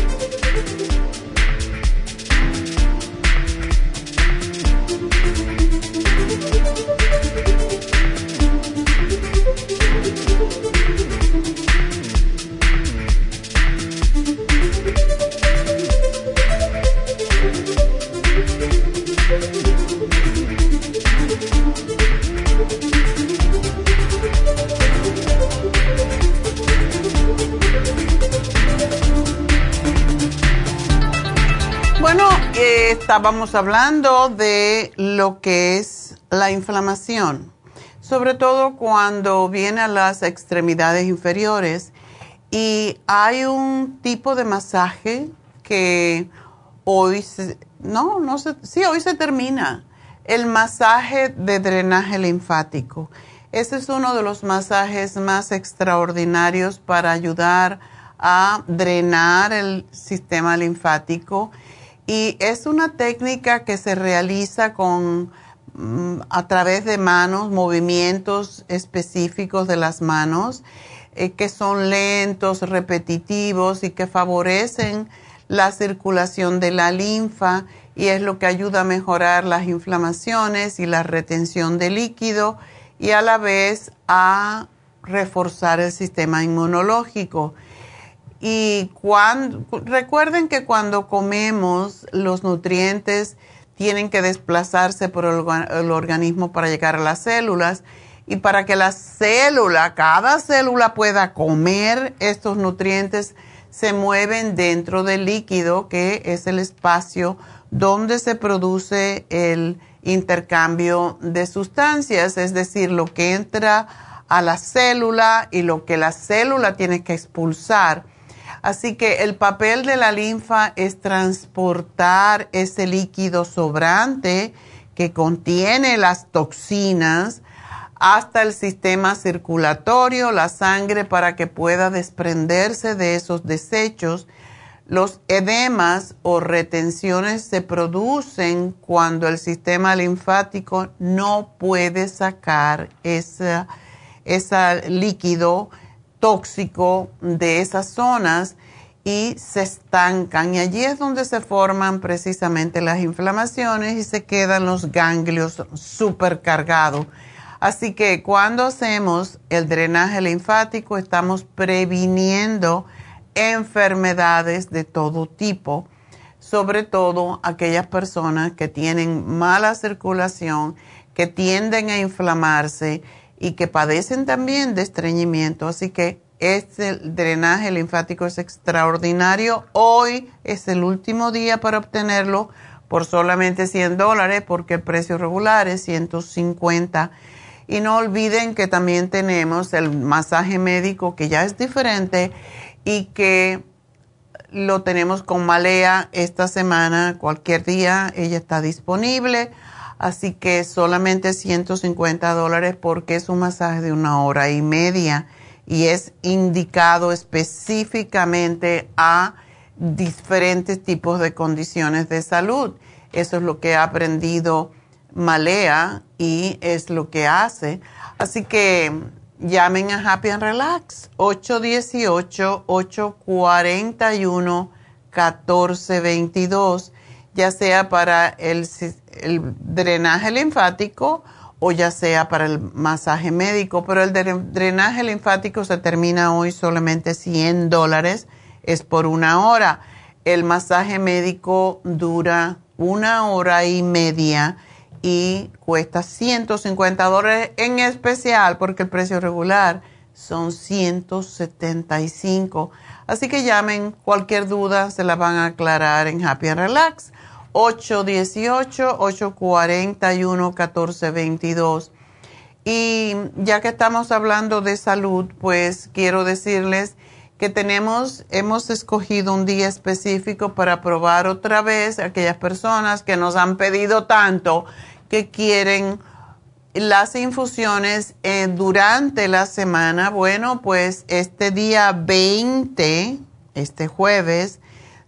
Estábamos hablando de lo que es la inflamación, sobre todo cuando viene a las extremidades inferiores. Y hay un tipo de masaje que hoy, se, no, no sé, sí, hoy se termina, el masaje de drenaje linfático. Ese es uno de los masajes más extraordinarios para ayudar a drenar el sistema linfático y es una técnica que se realiza con mm, a través de manos, movimientos específicos de las manos eh, que son lentos, repetitivos y que favorecen la circulación de la linfa y es lo que ayuda a mejorar las inflamaciones y la retención de líquido y a la vez a reforzar el sistema inmunológico. Y cuando, recuerden que cuando comemos, los nutrientes tienen que desplazarse por el, organismo para llegar a las células. Y para que la célula, cada célula pueda comer estos nutrientes, se mueven dentro del líquido, que es el espacio donde se produce el intercambio de sustancias, es decir, lo que entra a la célula y lo que la célula tiene que expulsar Así que el papel de la linfa es transportar ese líquido sobrante que contiene las toxinas hasta el sistema circulatorio, la sangre, para que pueda desprenderse de esos desechos. Los edemas o retenciones se producen cuando el sistema linfático no puede sacar ese líquido tóxico de esas zonas y se estancan. Y allí es donde se forman precisamente las inflamaciones y se quedan los ganglios supercargados. Así que cuando hacemos el drenaje linfático estamos previniendo enfermedades de todo tipo, sobre todo aquellas personas que tienen mala circulación, que tienden a inflamarse y que padecen también de estreñimiento. Así que este drenaje linfático es extraordinario. Hoy es el último día para obtenerlo por solamente 100 dólares porque el precio regular es 150. Y no olviden que también tenemos el masaje médico que ya es diferente y que lo tenemos con Malea esta semana, cualquier día ella está disponible, así que solamente 150 dólares porque es un masaje de una hora y media y es indicado específicamente a diferentes tipos de condiciones de salud. Eso es lo que ha aprendido Malea y es lo que hace. Así que Llamen a Happy and Relax 818-841-1422, ya sea para el, drenaje linfático o ya sea para el masaje médico, pero el drenaje linfático se termina hoy solamente 100 dólares, es por una hora. El masaje médico dura una hora y media y cuesta 150 dólares en especial porque el precio regular son 175. Así que llamen, cualquier duda se la van a aclarar en Happy and Relax 818-841-1422. Y ya que estamos hablando de salud, pues quiero decirles que tenemos, hemos escogido un día específico para probar otra vez aquellas personas que nos han pedido tanto que quieren las infusiones eh, durante la semana, bueno, pues este día 20, este jueves,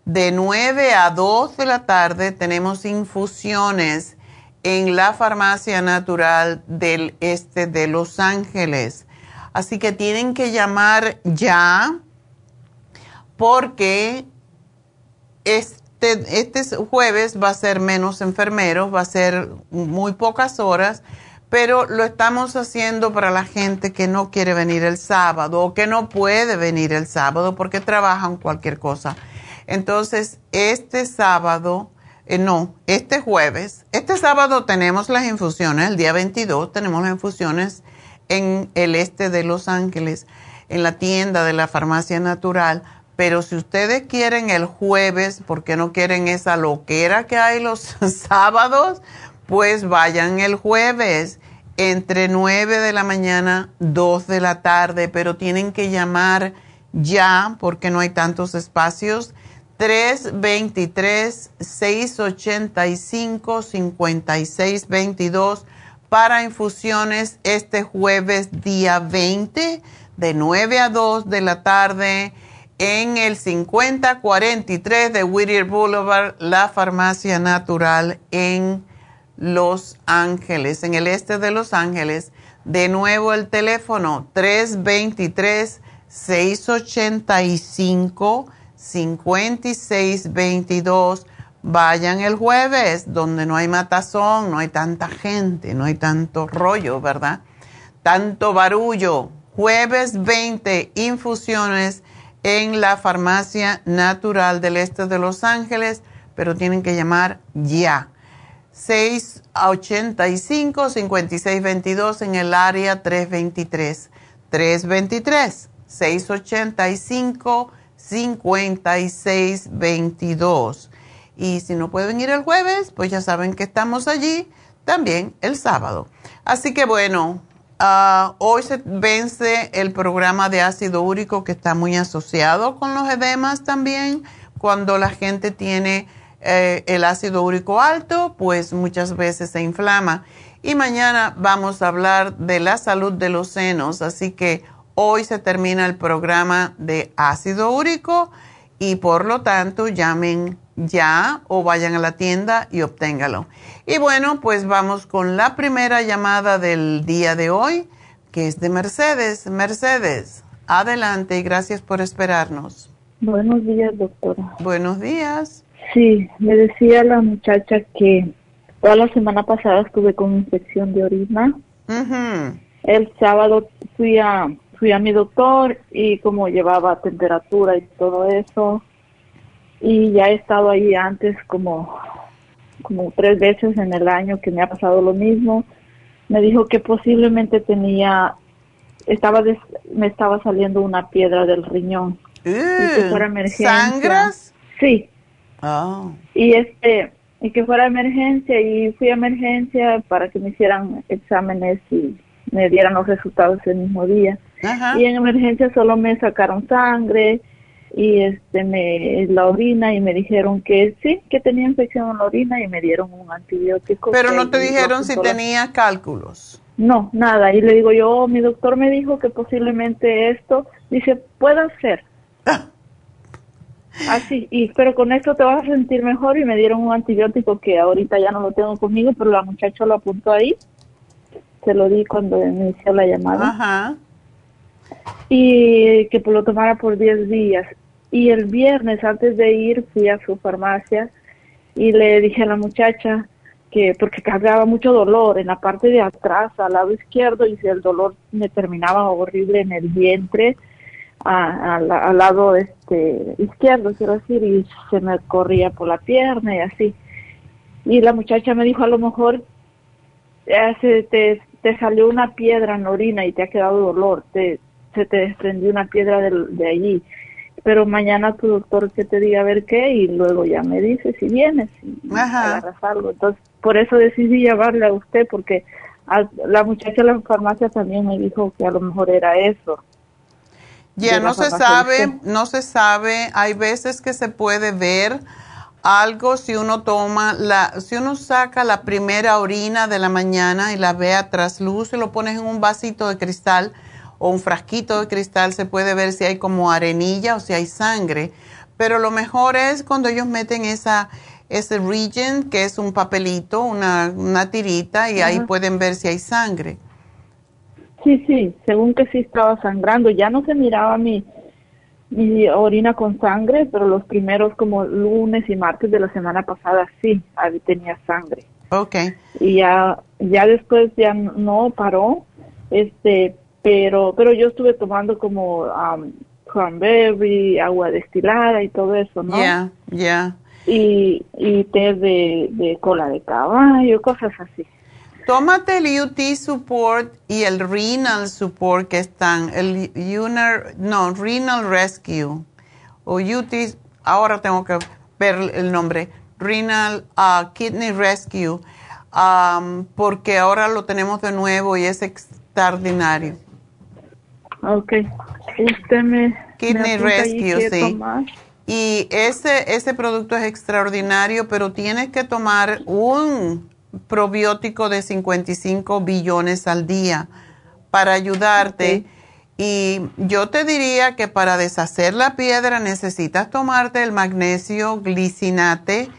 de 9 a 2 de la tarde tenemos infusiones en la farmacia natural del este de Los Ángeles. Así que tienen que llamar ya porque es este, este, jueves va a ser menos enfermeros, va a ser muy pocas horas, pero lo estamos haciendo para la gente que no quiere venir el sábado o que no puede venir el sábado porque trabajan cualquier cosa. Entonces, este sábado, eh, no, este jueves, este sábado tenemos las infusiones, el día 22 tenemos las infusiones en el este de Los Ángeles, en la tienda de la farmacia natural pero si ustedes quieren el jueves, porque no quieren esa loquera que hay los sábados, pues vayan el jueves entre 9 de la mañana, 2 de la tarde, pero tienen que llamar ya porque no hay tantos espacios. 323-685-5622 para infusiones este jueves día 20 de 9 a 2 de la tarde en el 5043 de Whittier Boulevard, la farmacia natural en Los Ángeles, en el este de Los Ángeles. De nuevo el teléfono 323-685-5622. Vayan el jueves, donde no hay matazón, no hay tanta gente, no hay tanto rollo, ¿verdad? Tanto barullo. Jueves 20, infusiones en la farmacia natural del este de Los Ángeles, pero tienen que llamar ya. 685-5622 en el área 323. 323-685-5622. Y si no pueden ir el jueves, pues ya saben que estamos allí también el sábado. Así que bueno, Ah, hoy se vence el programa de ácido úrico que está muy asociado con los edemas también. Cuando la gente tiene eh, el ácido úrico alto, pues muchas veces se inflama. Y mañana vamos a hablar de la salud de los senos. Así que hoy se termina el programa de ácido úrico y por lo tanto llamen ya o vayan a la tienda y obténgalo. Y bueno, pues vamos con la primera llamada del día de hoy, que es de Mercedes. Mercedes, adelante y gracias por esperarnos. Buenos días, doctora. Buenos días. Sí, me decía la muchacha que toda la semana pasada estuve con infección de orina. El sábado fui a fui a mi doctor y como llevaba temperatura y todo eso. Y ya he estado ahí antes como como tres veces en el año que me ha pasado lo mismo. Me dijo que posiblemente tenía estaba me estaba saliendo una piedra del riñón. Y que fuera emergencia. ¿Sangras? sí. Oh. y este y que fuera emergencia y fui a emergencia para que me hicieran exámenes y me dieran los resultados el mismo día y en emergencia solo me sacaron sangre y este me la orina y me dijeron que sí, que tenía infección en la orina y me dieron un antibiótico. Pero no te dijeron si tenía cálculos. No, nada. Y le digo yo, oh, mi doctor me dijo que posiblemente esto, dice, puede ser. Así, y pero con esto te vas a sentir mejor y me dieron un antibiótico que ahorita ya no lo tengo conmigo, pero la muchacha lo apuntó ahí. Se lo di cuando me hizo la llamada. Ajá y que lo tomara por 10 días. Y el viernes antes de ir fui a su farmacia y le dije a la muchacha que porque cargaba mucho dolor en la parte de atrás al lado izquierdo y si el dolor me terminaba horrible en el vientre al lado este izquierdo quiero decir y se me corría por la pierna y así y la muchacha me dijo a lo mejor se te, te salió una piedra en la orina y te ha quedado dolor te se te desprendió una piedra de, de allí. Pero mañana tu doctor que te diga a ver qué y luego ya me dice si vienes y agarras algo. Entonces, por eso decidí llevarle a usted porque la muchacha de la farmacia también me dijo que a lo mejor era eso. Ya no se sabe, no se sabe. Hay veces que se puede ver algo si uno toma la, si uno saca la primera orina de la mañana y la ve a trasluz y lo pones en un vasito de cristal o un frasquito de cristal se puede ver si hay como arenilla o si hay sangre. Pero lo mejor es cuando ellos meten esa, ese region, que es un papelito, una, una tirita, y ahí pueden ver si hay sangre. Sí, sí, según que sí estaba sangrando. Ya no se miraba mi, mi orina con sangre, pero los primeros como lunes y martes de la semana pasada sí, ahí tenía sangre. Ok. Y ya, ya después ya no paró, este, pero pero yo estuve tomando como um, cranberry, agua destilada y todo eso, ¿no? Ya, ya. Y, y té de, de cola de caballo, cosas así. Tómate el UT Support y el Renal Support que están, el Uner, no, Renal Rescue o UT, ahora tengo que ver el nombre, Renal uh, Kidney Rescue, um, porque ahora lo tenemos de nuevo y es extraordinario. Ok. Usted me. Kidney Rescue, sí. Y ese, ese producto es extraordinario, pero tienes que tomar un probiótico de 55 billones al día para ayudarte. Y yo te diría que para deshacer la piedra necesitas tomarte el magnesio glicinate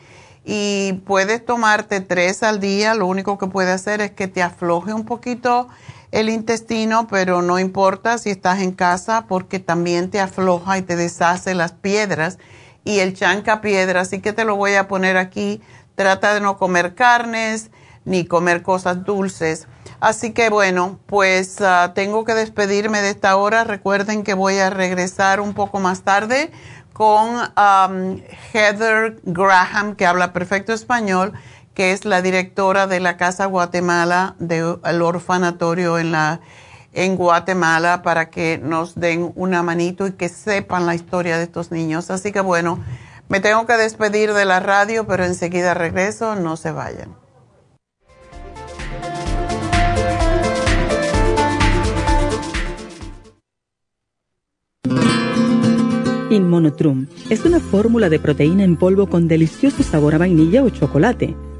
y puedes tomarte tres al día. Lo único que puede hacer es que te afloje un poquito el intestino, pero no importa si estás en casa porque también te afloja y te deshace las piedras y el chanca piedra, así que te lo voy a poner aquí. Trata de no comer carnes ni comer cosas dulces. Así que bueno, pues ah, tengo que despedirme de esta hora. Recuerden que voy a regresar un poco más tarde con Heather Graham, que habla perfecto español que es la directora de la Casa Guatemala, del orfanatorio en, la, en Guatemala, para que nos den una manito y que sepan la historia de estos niños. Así que bueno, me tengo que despedir de la radio, pero enseguida regreso, no se vayan. Inmonotrum es una fórmula de proteína en polvo con delicioso sabor a vainilla o chocolate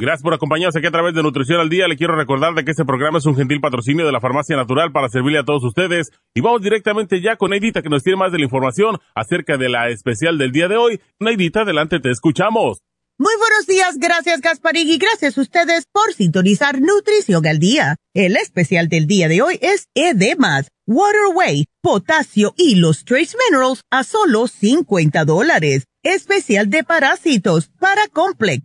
Gracias por acompañarnos aquí a través de Nutrición al Día. Le quiero recordar de que este programa es un gentil patrocinio de la Farmacia Natural para servirle a todos ustedes. Y vamos directamente ya con Neidita que nos tiene más de la información acerca de la especial del día de hoy. Neidita, adelante, te escuchamos. Muy buenos días, gracias Gasparín y gracias a ustedes por sintonizar Nutrición al Día. El especial del día de hoy es Edemas, Waterway, Potasio y los Trace Minerals a solo 50 dólares. Especial de parásitos, para Complex,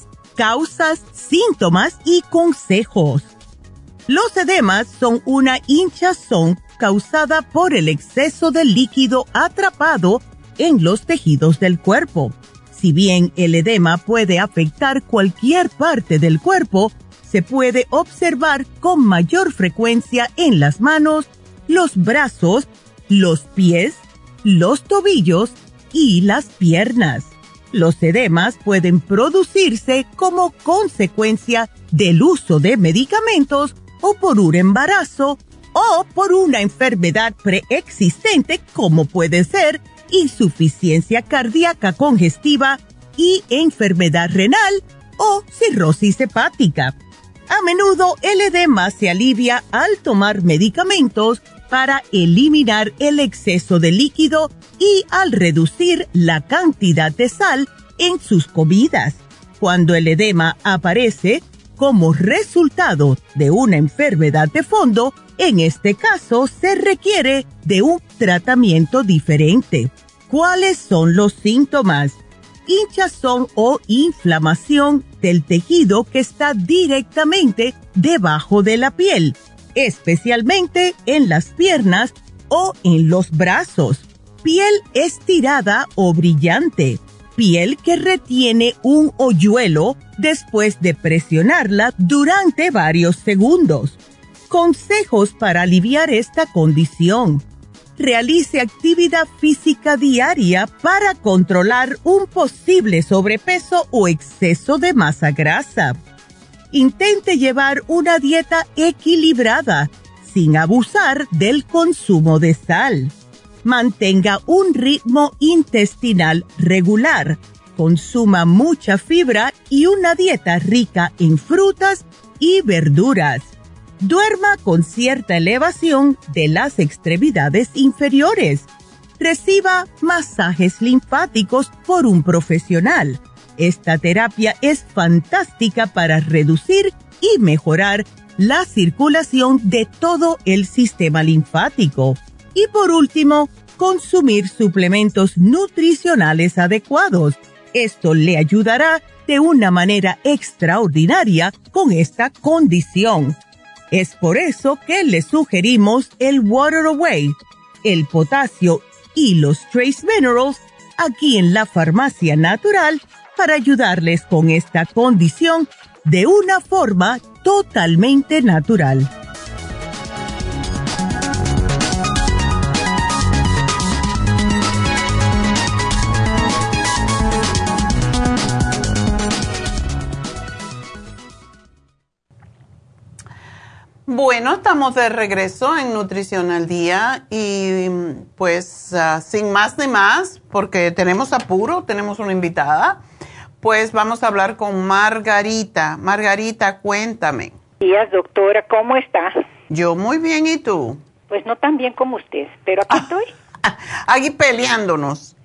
causas, síntomas y consejos. Los edemas son una hinchazón causada por el exceso de líquido atrapado en los tejidos del cuerpo. Si bien el edema puede afectar cualquier parte del cuerpo, se puede observar con mayor frecuencia en las manos, los brazos, los pies, los tobillos y las piernas. Los edemas pueden producirse como consecuencia del uso de medicamentos o por un embarazo o por una enfermedad preexistente como puede ser insuficiencia cardíaca congestiva y enfermedad renal o cirrosis hepática. A menudo el edema se alivia al tomar medicamentos para eliminar el exceso de líquido y al reducir la cantidad de sal en sus comidas. Cuando el edema aparece como resultado de una enfermedad de fondo, en este caso se requiere de un tratamiento diferente. ¿Cuáles son los síntomas? Hinchazón o inflamación del tejido que está directamente debajo de la piel especialmente en las piernas o en los brazos. Piel estirada o brillante. Piel que retiene un hoyuelo después de presionarla durante varios segundos. Consejos para aliviar esta condición. Realice actividad física diaria para controlar un posible sobrepeso o exceso de masa grasa intente llevar una dieta equilibrada sin abusar del consumo de sal. Mantenga un ritmo intestinal regular. Consuma mucha fibra y una dieta rica en frutas y verduras. Duerma con cierta elevación de las extremidades inferiores. Reciba masajes linfáticos por un profesional esta terapia es fantástica para reducir y mejorar la circulación de todo el sistema linfático. Y por último, consumir suplementos nutricionales adecuados. Esto le ayudará de una manera extraordinaria con esta condición. Es por eso que le sugerimos el Water Away, el potasio y los trace minerals aquí en la farmacia natural para ayudarles con esta condición de una forma totalmente natural. Bueno, estamos de regreso en Nutrición al Día y pues ah, sin más ni más, porque tenemos apuro, tenemos una invitada, pues vamos a hablar con Margarita. Margarita, cuéntame. Días, doctora, ¿cómo está? Yo muy bien, ¿y tú? Pues no tan bien como usted, pero aquí estoy. Aquí peleándonos.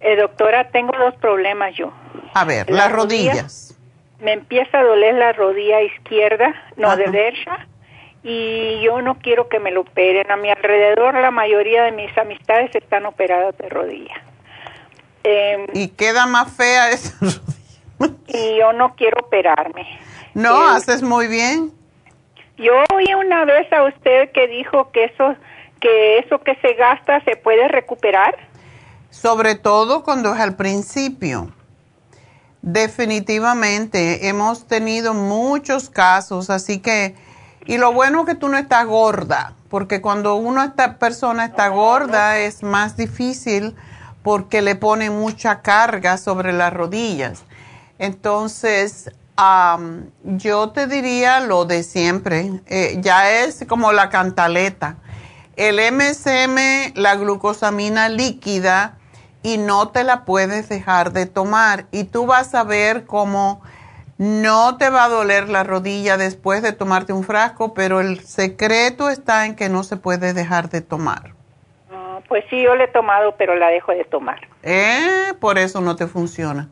Eh, doctora, tengo dos problemas yo. A ver, las, rodillas. Me empieza a doler la rodilla izquierda, no derecha y yo no quiero que me lo operen. A mi alrededor la mayoría de mis amistades están operadas de rodilla. Em, y queda más fea esa rodilla. y yo no quiero operarme. No, eh, haces muy bien. Yo oí una vez a usted que dijo que eso que eso que se gasta se puede recuperar. Sobre todo cuando es al principio. Definitivamente hemos tenido muchos casos, así que y lo bueno es que tú no estás gorda, porque cuando una esta persona está gorda es más difícil porque le pone mucha carga sobre las rodillas. Entonces, yo te diría lo de siempre, eh, ya es como la cantaleta. El MSM, la glucosamina líquida, y no te la puedes dejar de tomar. Y tú vas a ver cómo no te va a doler la rodilla después de tomarte un frasco, pero el secreto está en que no se puede dejar de tomar. Pues sí, yo le he tomado, pero la dejo de tomar. Eh, por eso no te funciona.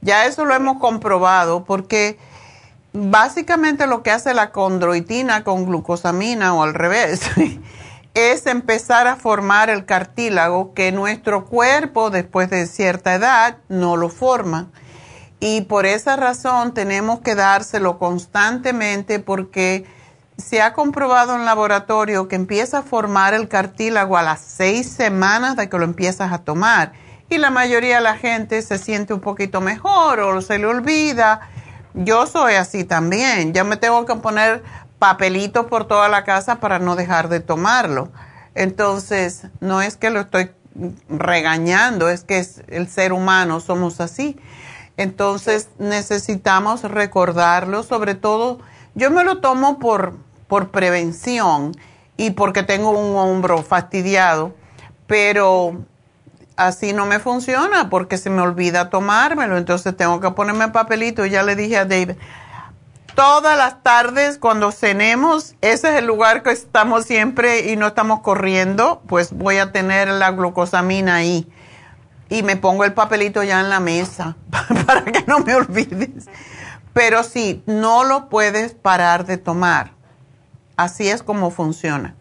Ya eso lo hemos comprobado porque básicamente lo que hace la condroitina con glucosamina o al revés es empezar a formar el cartílago que nuestro cuerpo después de cierta edad no lo forma y por esa razón tenemos que dárselo constantemente porque se ha comprobado en laboratorio que empieza a formar el cartílago a las seis semanas de que lo empiezas a tomar. Y la mayoría de la gente se siente un poquito mejor o se le olvida. Yo soy así también. Ya me tengo que poner papelitos por toda la casa para no dejar de tomarlo. Entonces, no es que lo estoy regañando, es que es el ser humano, somos así. Entonces necesitamos recordarlo, sobre todo, yo me lo tomo por, por prevención y porque tengo un hombro fastidiado, pero así no me funciona porque se me olvida tomármelo, entonces tengo que ponerme papelito. Ya le dije a David, todas las tardes cuando cenemos, ese es el lugar que estamos siempre y no estamos corriendo, pues voy a tener la glucosamina ahí y me pongo el papelito ya en la mesa para que no me olvides. Pero sí, no lo puedes parar de tomar. Así es como funciona.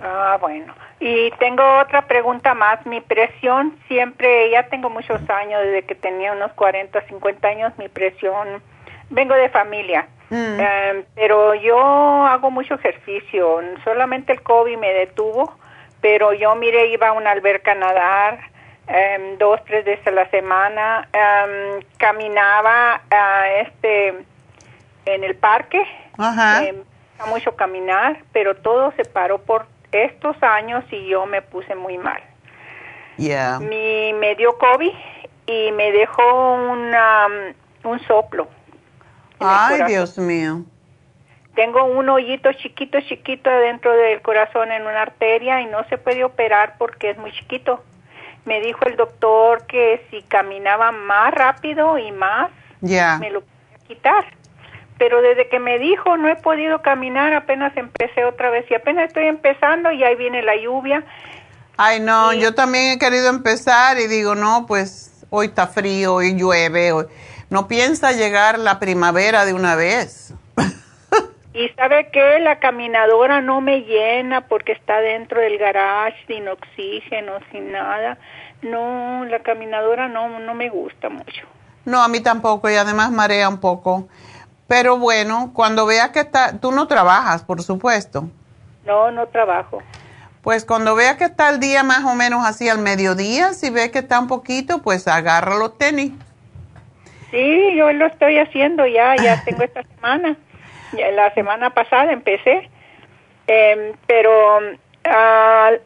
Ah, bueno. Y tengo otra pregunta más. Mi presión siempre, ya tengo muchos años, desde que tenía unos 40, 50 años, mi presión, vengo de familia. Mm. Em, pero yo hago mucho ejercicio. Solamente el COVID me detuvo, pero yo, mire, iba a una alberca a nadar Em, dos, tres veces a la semana. Em, caminaba este en el parque. Ajá. Mucho caminar, pero todo se paró por estos años y yo me puse muy mal. Yeah. Mi, me dio COVID y me dejó una, un soplo. Ay, Dios mío. Tengo un hoyito chiquito, chiquito dentro del corazón en una arteria y no se puede operar porque es muy chiquito me dijo el doctor que si caminaba más rápido y más, me lo podía quitar. Pero desde que me dijo no he podido caminar, apenas empecé otra vez y apenas estoy empezando y ahí viene la lluvia. Ay, no, yo también he querido empezar y digo, no, pues hoy está frío, hoy llueve, hoy... no piensa llegar la primavera de una vez. Y sabe que la caminadora no me llena porque está dentro del garage sin oxígeno, sin nada. No, la caminadora no, no me gusta mucho. No, a mí tampoco y además marea un poco. Pero bueno, cuando vea que está, tú no trabajas, por supuesto. No, no trabajo. Pues cuando vea que está el día más o menos así al mediodía, si ve que está un poquito, pues agarra los tenis. Sí, yo lo estoy haciendo ya, ya tengo esta semana. la semana pasada empecé. Em, pero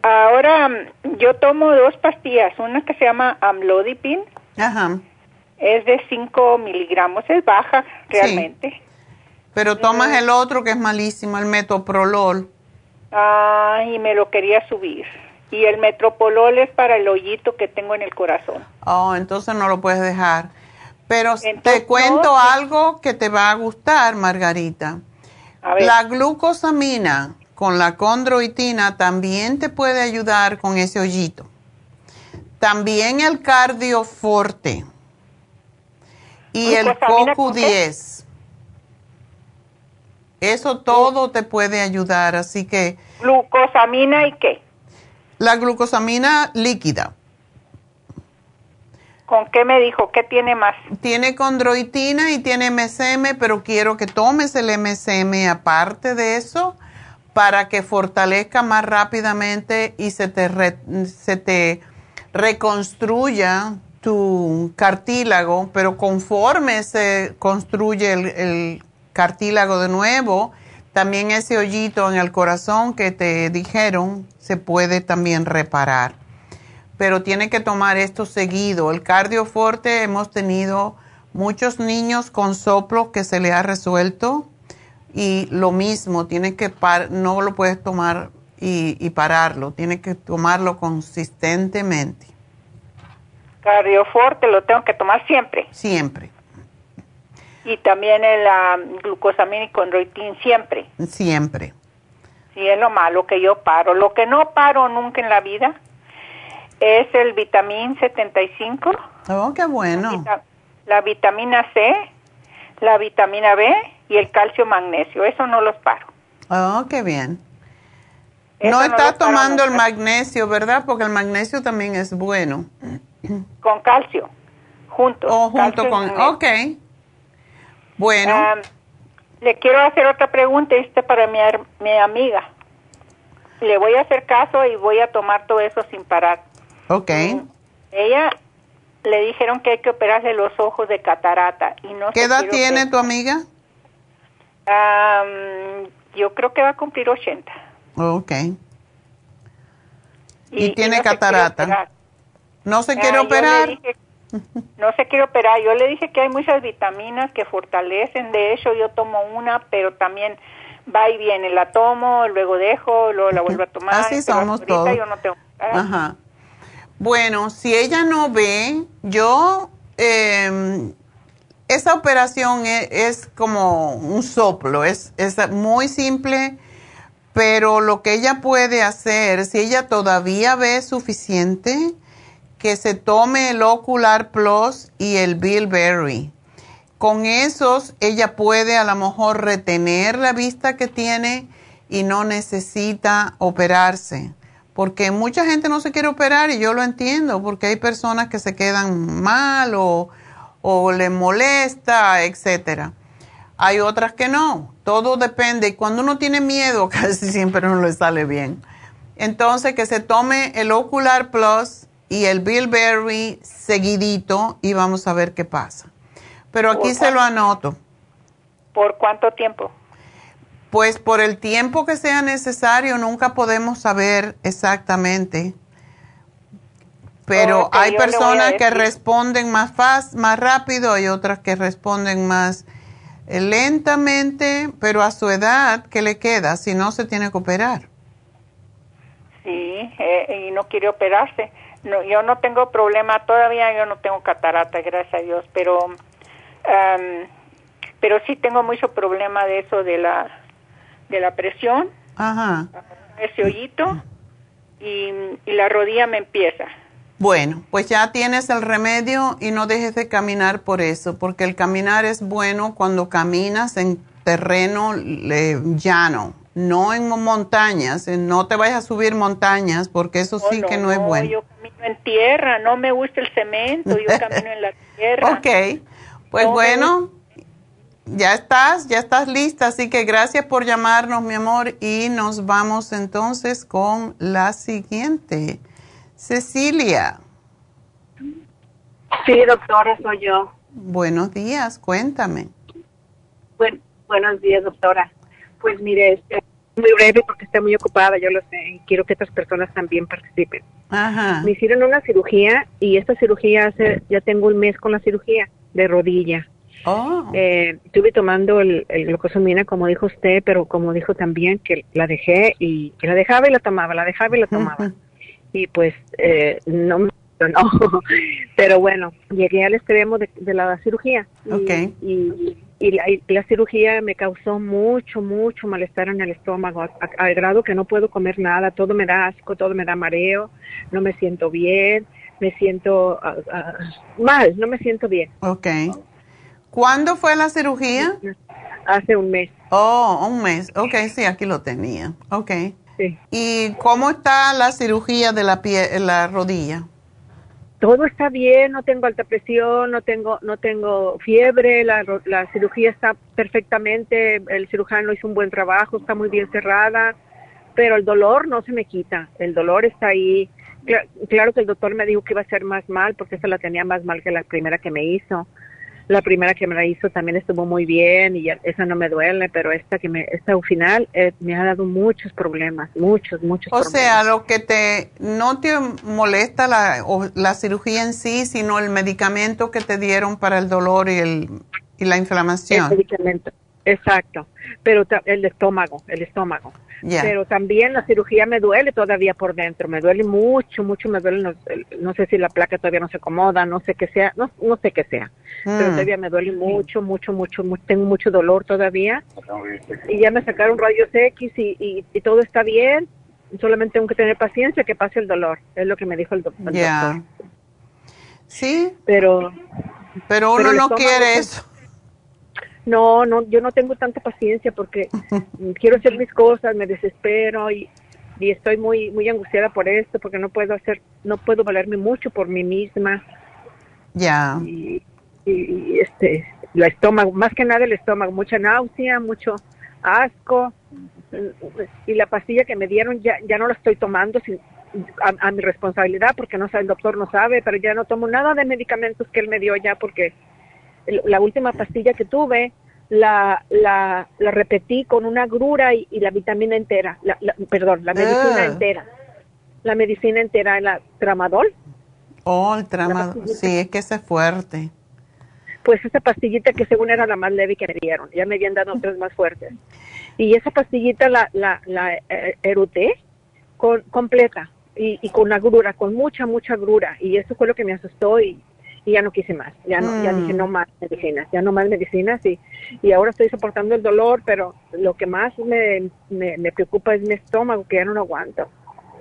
ahora yo tomo dos pastillas, una que se llama amlodipine. Ajá. Es de 5 miligramos, es baja realmente. Pero tomas el otro que es malísimo, el metoprolol. Ah, y me lo quería subir. Y el metropolol es para el hoyito que tengo en el corazón. Oh, entonces no lo puedes dejar. Pero te cuento algo que te va a gustar, Margarita. La glucosamina con la condroitina también te puede ayudar con ese hoyito. También el cardioforte y el CoQ10 eso todo te puede ayudar, así que... ¿Glucosamina y qué? La glucosamina líquida. ¿Con qué me dijo? ¿Qué tiene más? Tiene condroitina y tiene MSM, pero quiero que tomes el MSM aparte de eso para que fortalezca más rápidamente y se te, se te reconstruya tu cartílago, pero conforme se construye el cartílago de nuevo, también ese hoyito en el corazón que te dijeron se puede también reparar. Pero tiene que tomar esto seguido. El cardioforte hemos tenido muchos niños con soplo que se le ha resuelto y lo mismo, tiene que no lo puedes tomar y pararlo, tiene que tomarlo consistentemente. Cardioforte lo tengo que tomar siempre. Siempre y también el um, glucosamina y condroitin siempre. Siempre. Sí, es lo malo que yo paro. Lo que no paro nunca en la vida es el vitamín 75. Oh, qué bueno. La, vitamina C, la vitamina B y el calcio magnesio. Eso no los paro. Oh, qué bien. no está tomando el magnesio, ¿verdad? Porque el magnesio también es bueno. Con calcio, junto. Oh, junto con... Ok. Bueno. le quiero hacer otra pregunta, este para mi, mi amiga. Le voy a hacer caso y voy a tomar todo eso sin parar. Ok. Mm, ella le dijeron que hay que operarle los ojos de catarata y no ¿Qué edad tiene tu amiga? yo creo que va a cumplir 80. Ok. Y, tiene catarata. ¿No se quiere operar? No se quiere operar. Yo le dije que hay muchas vitaminas que fortalecen. De hecho, yo tomo una, pero también va y viene. La tomo, luego dejo, luego la vuelvo a tomar. Así somos todos. Ajá. Bueno, si ella no ve, yo... Eh, esa operación es, es, como un soplo, es, es muy simple, pero lo que ella puede hacer, si ella todavía ve suficiente, que se tome el Ocular Plus y el Bilberry. Con esos ella puede a lo mejor retener la vista que tiene y no necesita operarse. Porque mucha gente no se quiere operar y yo lo entiendo, porque hay personas que se quedan mal o, o les molesta, etcétera. Hay otras que no, todo depende. Y cuando uno tiene miedo, casi siempre no le sale bien. Entonces, que se tome el Ocular Plus y el bilberry seguidito y vamos a ver qué pasa. Pero aquí se lo anoto. ¿Por cuánto tiempo? Pues por el tiempo que sea necesario, nunca podemos saber exactamente. Pero hay personas que responden más fácil, más rápido, hay otras que responden más eh, lentamente, pero a su edad, ¿qué le queda? Si no, se tiene que operar. Sí, eh, y no quiere operarse no, yo no tengo problema todavía, yo no tengo catarata, gracias a Dios, pero pero sí tengo mucho problema de eso de la de la presión, Ajá. ese hoyito y, y la rodilla me empieza. Bueno, pues ya tienes el remedio y no dejes de caminar por eso, porque el caminar es bueno cuando caminas en terreno llano, no en montañas, no te vayas a subir montañas, porque eso sí que no, es bueno en tierra, no me gusta el cemento, yo camino en la tierra. Ok, Pues bueno, ya estás, ya estás lista, así que gracias por llamarnos, mi amor, y nos vamos entonces con la siguiente. Cecilia. Sí, doctora, soy yo. Buenos días, cuéntame. Buen, buenos días, doctora. Pues mire, este, muy breve porque estoy muy ocupada, yo lo sé, y quiero que otras personas también participen. Ajá. Me hicieron una cirugía y esta cirugía hace, ya tengo un mes con la cirugía de rodilla. Oh. Eh, estuve tomando el, el glucosamina, como dijo usted, pero como dijo también que la dejé y que la dejaba y la tomaba, la dejaba y la tomaba. Y pues eh, no me no. Pero bueno, llegué al extremo de, de la cirugía. Y, Ok. Y, y la, y la cirugía me causó mucho, mucho malestar en el estómago, al grado que no puedo comer nada, todo me da asco, todo me da mareo, no me siento bien, me siento ah, ah, mal, no me siento bien. Ok. ¿Cuándo fue la cirugía? Hace un mes. Oh, un mes. Ok, sí, aquí lo tenía. Ok. Sí. ¿Y cómo está la cirugía de la pie, la rodilla? Todo está bien, no tengo alta presión, no tengo, no tengo fiebre, la, la cirugía está perfectamente, el cirujano hizo un buen trabajo, está muy bien cerrada, pero el dolor no se me quita, el dolor está ahí. Cla- claro que el doctor me dijo que iba a ser más mal porque esa la tenía más mal que la primera que me hizo. La primera que me la hizo también estuvo muy bien y ya- esa no me duele, pero esta que me, esta al final eh, me ha dado muchos problemas, muchos, muchos O problemas. sea, lo que te no te molesta la, o la cirugía en sí, sino el medicamento que te dieron para el dolor y, el, y la El inflamación. medicamento, exacto. Pero el estómago, el estómago. Pero también la cirugía me duele todavía por dentro, me duele mucho, mucho, me duele, no sé si la placa todavía no se acomoda, no sé qué sea, no, no sé qué sea, pero Mm. todavía me duele mucho, mucho, mucho, mu- tengo mucho dolor todavía y ya me sacaron rayos X y, y, y todo está bien, solamente tengo que tener paciencia que pase el dolor, es lo que me dijo el, doc- el Ya. doctor. Sí, Pero pero uno Pero no quiere eso. No, no, yo no tengo tanta paciencia porque quiero hacer mis cosas, me desespero y, y estoy muy muy angustiada por esto porque no puedo hacer, no puedo valerme mucho por mí misma Ya. y, y- y, este, el estómago, más que nada el estómago, mucha náusea, mucho asco y la pastilla que me dieron ya ya no la estoy tomando sin, a, a mi responsabilidad porque no sabe, el doctor no sabe, pero ya no tomo nada de medicamentos que él me dio ya porque la última pastilla que tuve la, la, la repetí con una grura y, y la vitamina entera, la, la- perdón, la medicina Ah. entera. La medicina entera, la tramadol, Oh, el tramadol. Sí, es que ese es fuerte. pues esa pastillita que según era la más leve que me dieron, ya me habían dado otras más fuertes. Y esa pastillita la, la, la eh, eruté con, completa y, y con una grura, con mucha, mucha grura. Y eso fue lo que me asustó y, y ya no quise más. Ya no, ya Mm. dije no más medicinas, ya no más medicinas y, y ahora estoy soportando el dolor, pero lo que más me, me, me preocupa es mi estómago, que ya no lo aguanto.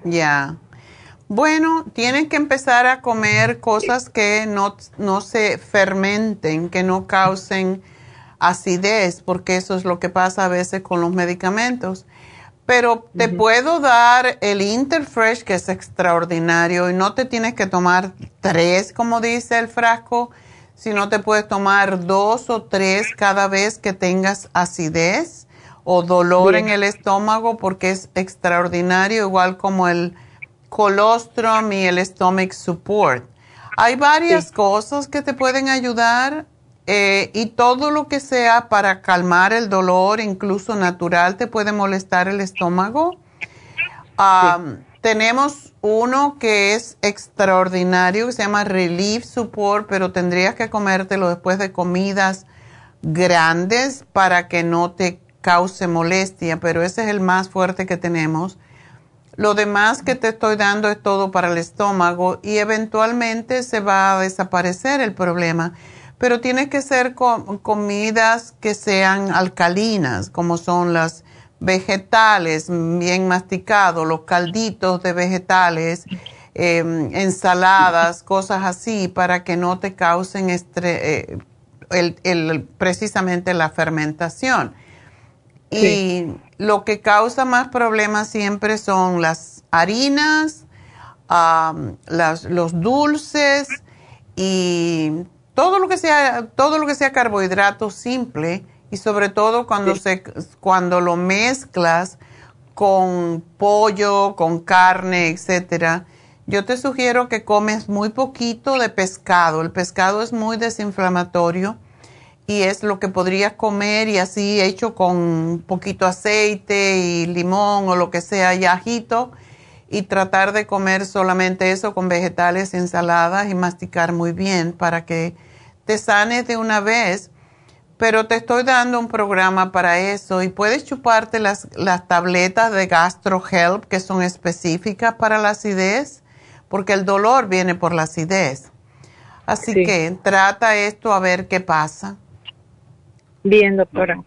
Ya. Bueno, tienes que empezar a comer cosas que no, no se fermenten, que no causen acidez, porque eso es lo que pasa a veces con los medicamentos. Pero te puedo dar el Interfresh, que es extraordinario, y no te tienes que tomar tres, como dice el frasco, sino te puedes tomar dos o tres cada vez que tengas acidez o dolor Bien. en el estómago, porque es extraordinario, igual como el colostrum y el stomach support. Hay varias cosas que te pueden ayudar eh, y todo lo que sea para calmar el dolor, incluso natural, te puede molestar el estómago. Tenemos uno que es extraordinario, que se llama Relief Support, pero tendrías que comértelo después de comidas grandes para que no te cause molestia, pero ese es el más fuerte que tenemos. Lo demás que te estoy dando es todo para el estómago y eventualmente se va a desaparecer el problema. Pero tienes que ser co- comidas que sean alcalinas, como son las vegetales bien masticados, los calditos de vegetales, eh, ensaladas, cosas así, para que no te causen eh, el- el- precisamente la fermentación. Y lo que causa más problemas siempre son las harinas, las- los dulces y todo lo que sea, todo lo que sea carbohidrato simple y sobre todo cuando se, cuando lo mezclas con pollo, con carne, etcétera, yo te sugiero que comes muy poquito de pescado. El pescado es muy desinflamatorio y es lo que podrías comer y así hecho con poquito aceite y limón o lo que sea y ajito y tratar de comer solamente eso con vegetales, ensaladas y masticar muy bien para que te sanes de una vez. Pero te estoy dando un programa para eso y puedes chuparte las, las tabletas de GastroHelp que son específicas para la acidez porque el dolor viene por la acidez. Así que trata esto a ver qué pasa. Bien, doctora.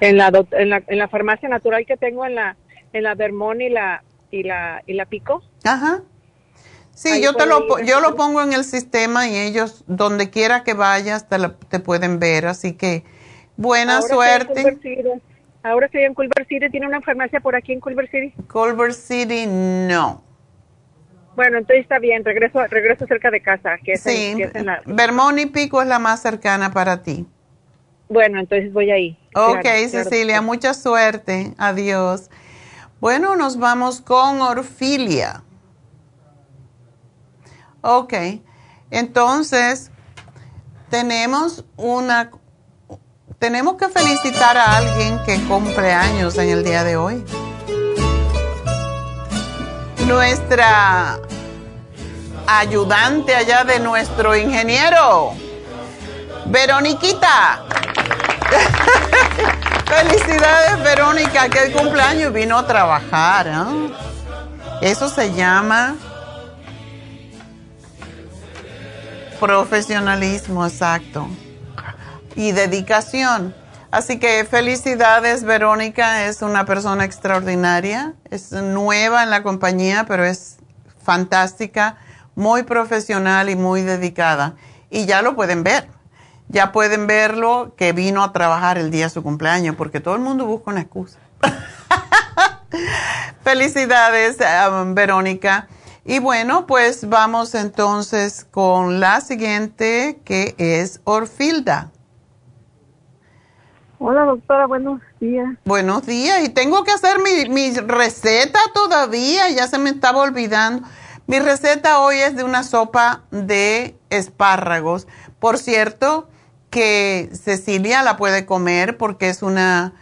En la, en la, en la farmacia natural que tengo en la en la Vermont y la y la y la Pico. Ajá. Sí, yo te lo yo lo pongo en el sistema y ellos donde quiera que vayas te, te pueden ver, así que buena suerte. Ahora estoy en Culver City, ¿tiene una farmacia por aquí en Culver City? Culver City no. Bueno, entonces está bien, regreso regreso cerca de casa, que es, sí, Vermont y Pico es la más cercana para ti. Bueno, entonces voy ahí. Ok, Cecilia, mucha suerte. Adiós. Bueno, nos vamos con Orfilia. Ok, entonces tenemos una, tenemos que felicitar a alguien que cumple años en el día de hoy. Nuestra ayudante allá de nuestro ingeniero, Veroniquita. Felicidades, Verónica, que el cumpleaños vino a trabajar. ¿eh? Eso se llama profesionalismo, exacto. Y dedicación. Así que felicidades, Verónica, es una persona extraordinaria, es nueva en la compañía, pero es fantástica, muy profesional y muy dedicada. Y ya lo pueden ver ya pueden verlo que vino a trabajar el día de su cumpleaños, porque todo el mundo busca una excusa. Felicidades, um, Verónica. Y bueno, pues vamos entonces con la siguiente, que es Orfilda. Hola doctora, buenos días. Buenos días, y tengo que hacer mi, mi receta todavía, ya se me estaba olvidando. Mi receta hoy es de una sopa de espárragos. Por cierto, que Cecilia la puede comer porque es una,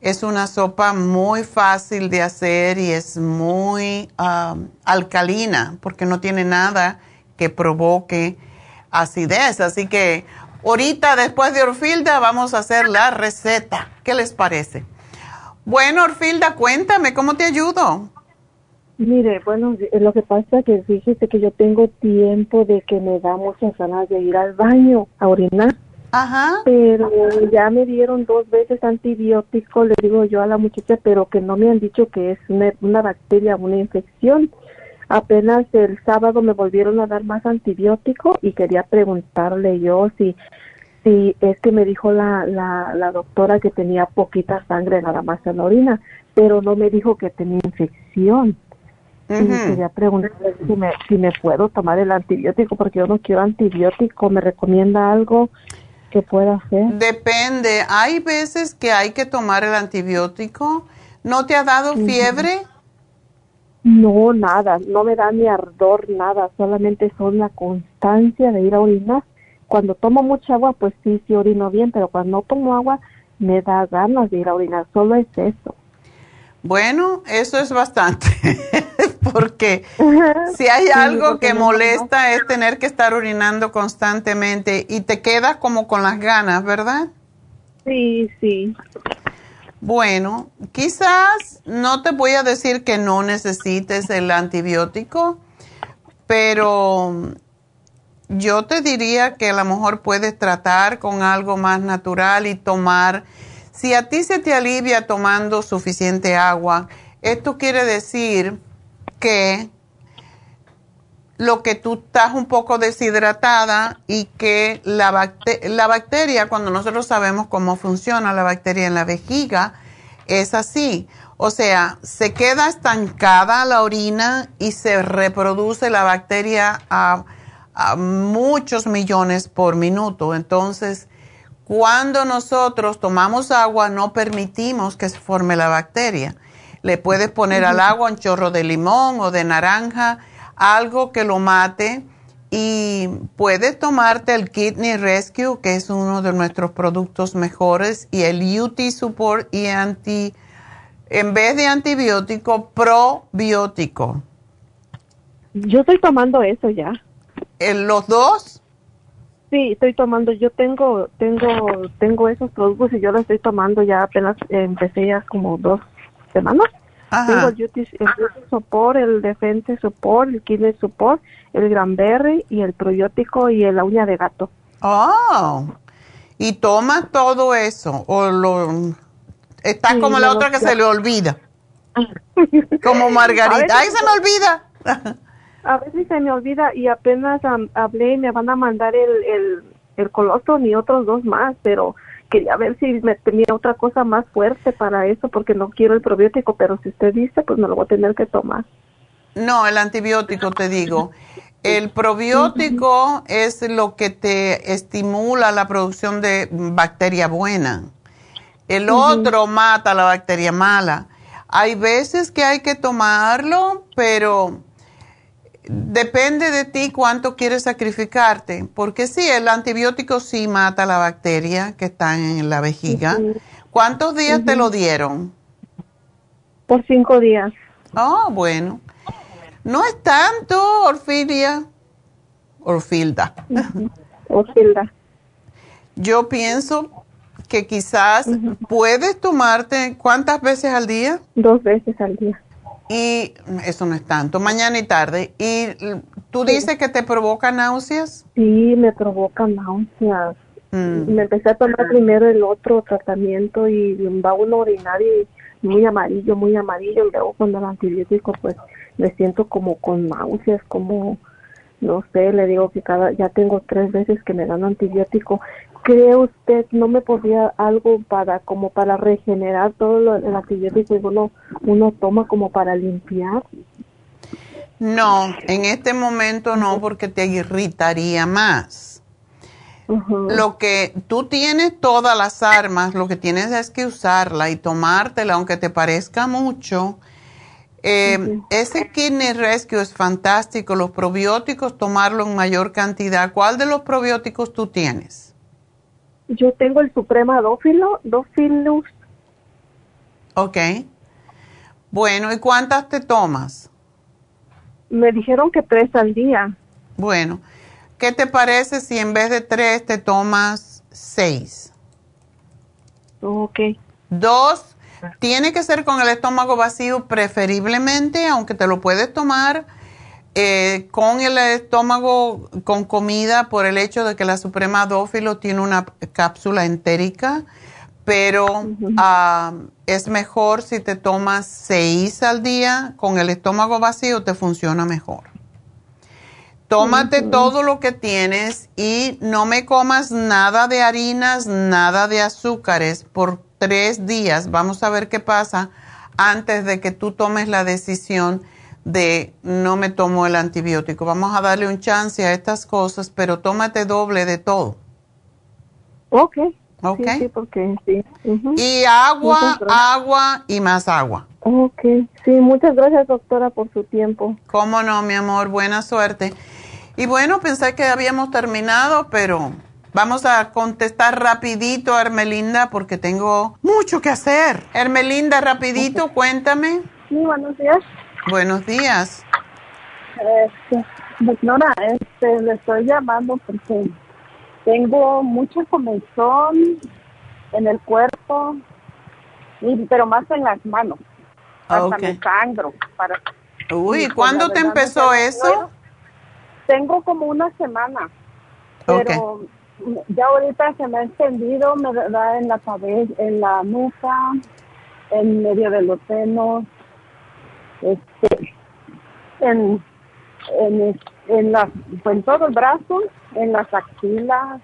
es una sopa muy fácil de hacer y es muy um, alcalina porque no tiene nada que provoque acidez. Así que ahorita después de Orfilda vamos a hacer la receta. ¿Qué les parece? Bueno, Orfilda, cuéntame, ¿cómo te ayudo? Mire, bueno, lo que pasa es que fíjese que yo tengo tiempo de que me da muchas ganas de ir al baño a orinar. Ajá. Pero ya me dieron dos veces antibiótico, le digo yo a la muchacha, pero que no me han dicho que es una, bacteria, una infección. Apenas el sábado me volvieron a dar más antibiótico y quería preguntarle yo si si es que me dijo la, la, la doctora que tenía poquita sangre nada más en la orina, pero no me dijo que tenía infección. Y quería preguntarle si me, si me puedo tomar el antibiótico porque yo no quiero antibiótico. ¿Me recomienda algo? Que pueda hacer? Depende. Hay veces que hay que tomar el antibiótico. ¿No te ha dado fiebre? No, nada. No me da ni ardor, nada. Solamente son la constancia de ir a orinar. Cuando tomo mucha agua, pues sí, sí orino bien, pero cuando no tomo agua, me da ganas de ir a orinar. Solo es eso. Bueno, eso es bastante, porque si hay algo que molesta es tener que estar orinando constantemente y te quedas como con las ganas, ¿verdad? Sí, sí. Bueno, quizás no te voy a decir que no necesites el antibiótico, pero yo te diría que a lo mejor puedes tratar con algo más natural y tomar si a ti se te alivia tomando suficiente agua, esto quiere decir que lo que tú estás un poco deshidratada y que la, bacteria, cuando nosotros sabemos cómo funciona la bacteria en la vejiga, es así. O sea, se queda estancada la orina y se reproduce la bacteria a, a muchos millones por minuto. Entonces, cuando nosotros tomamos agua, no permitimos que se forme la bacteria. Le puedes poner al agua un chorro de limón o de naranja, algo que lo mate y puedes tomarte el Kidney Rescue, que es uno de nuestros productos mejores, y el UT Support y anti, en vez de antibiótico, probiótico. Yo estoy tomando eso ya. ¿En ¿Los dos? Sí, estoy tomando. Yo tengo, tengo, tengo esos productos y yo los estoy tomando ya apenas empecé ya como dos semanas. Tengo el el Support, el Defense Support, el Kidney Support, el Granberry y el probiótico y la uña de gato. Oh, y toma todo eso o lo está como la otra que se le olvida. como Margarita. ¡Ay, se me olvida! a veces se me olvida y apenas hablé y me van a mandar el, el, el colostrum y otros dos más, pero quería ver si me tenía otra cosa más fuerte para eso porque no quiero el probiótico, pero si usted dice, pues me lo voy a tener que tomar. No, el antibiótico te digo. El probiótico es lo que te estimula la producción de bacteria buena. El otro mata la bacteria mala. Hay veces que hay que tomarlo, pero depende de ti cuánto quieres sacrificarte, porque sí, el antibiótico sí mata la bacteria que está en la vejiga. ¿Cuántos días te lo dieron? Por cinco días. Oh, bueno. No es tanto, Orfilia. Orfilda. Orfilda. Yo pienso que quizás puedes tomarte, ¿cuántas veces al día? Dos veces al día. Y eso no es tanto, mañana y tarde. ¿Y tú dices que te provoca náuseas? Sí, me provoca náuseas. Mm. Me empecé a tomar primero el otro tratamiento y va uno orinar y muy amarillo, muy amarillo. Y luego cuando el antibiótico, pues me siento como con náuseas, como, no sé, le digo que cada, ya tengo tres veces que me dan antibiótico. ¿Cree usted, no me podría algo para, como para regenerar todo lo, el antibiótico y uno, uno toma como para limpiar? No, en este momento no, porque te irritaría más. Lo que tú tienes todas las armas, lo que tienes es que usarla y tomártela, aunque te parezca mucho, eh, ese Kidney Rescue es fantástico. Los probióticos, tomarlo en mayor cantidad. ¿Cuál de los probióticos tú tienes? Yo tengo el Suprema Dófilo, Dófilus. Ok. Bueno, ¿y cuántas te tomas? Me dijeron que tres al día. Bueno, ¿qué te parece si en vez de tres te tomas seis? Ok. Dos tiene que ser con el estómago vacío preferiblemente, aunque te lo puedes tomar eh, con el estómago con comida por el hecho de que la Suprema Dófilo tiene una cápsula entérica, pero ah, es mejor si te tomas seis al día con el estómago vacío, te funciona mejor. Tómate todo lo que tienes y no me comas nada de harinas, nada de azúcares, por tres días, vamos a ver qué pasa antes de que tú tomes la decisión de no me tomo el antibiótico. Vamos a darle un chance a estas cosas, pero tómate doble de todo. Ok. Ok. Sí, porque sí. Y agua, agua y más agua. Ok. Sí, muchas gracias doctora por su tiempo. Cómo no, mi amor, buena suerte. Y bueno, pensé que habíamos terminado, pero Vamos a contestar rapidito a Hermelinda porque tengo mucho que hacer. Hermelinda, rapidito, cuéntame. Sí, buenos días. Buenos días. Este, doctora, este, le estoy llamando porque tengo mucha comezón en el cuerpo, pero más en las manos. Hasta me sangro. Para, Uy, ¿cuándo te empezó eso? Tengo como una semana, pero ya ahorita se me ha extendido, me da en la cabeza, en la nuca, en medio de los senos, este, en, en, en, la, en todo el brazo, en las axilas.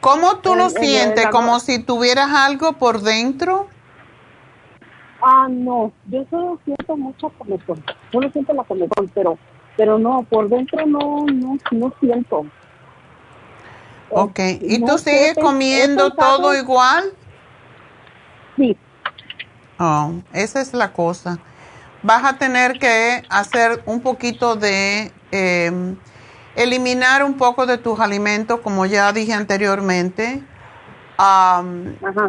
¿Cómo tú lo sientes? ¿Como si tuvieras algo por dentro? Ah, no, yo solo siento mucha comezón, solo siento la comezón, pero pero no, por dentro no, no, no siento. Ok, ¿y tú sigues comiendo todo igual? Sí. Oh, esa es la cosa. Vas a tener que hacer un poquito de, em, eliminar un poco de tus alimentos, como ya dije anteriormente.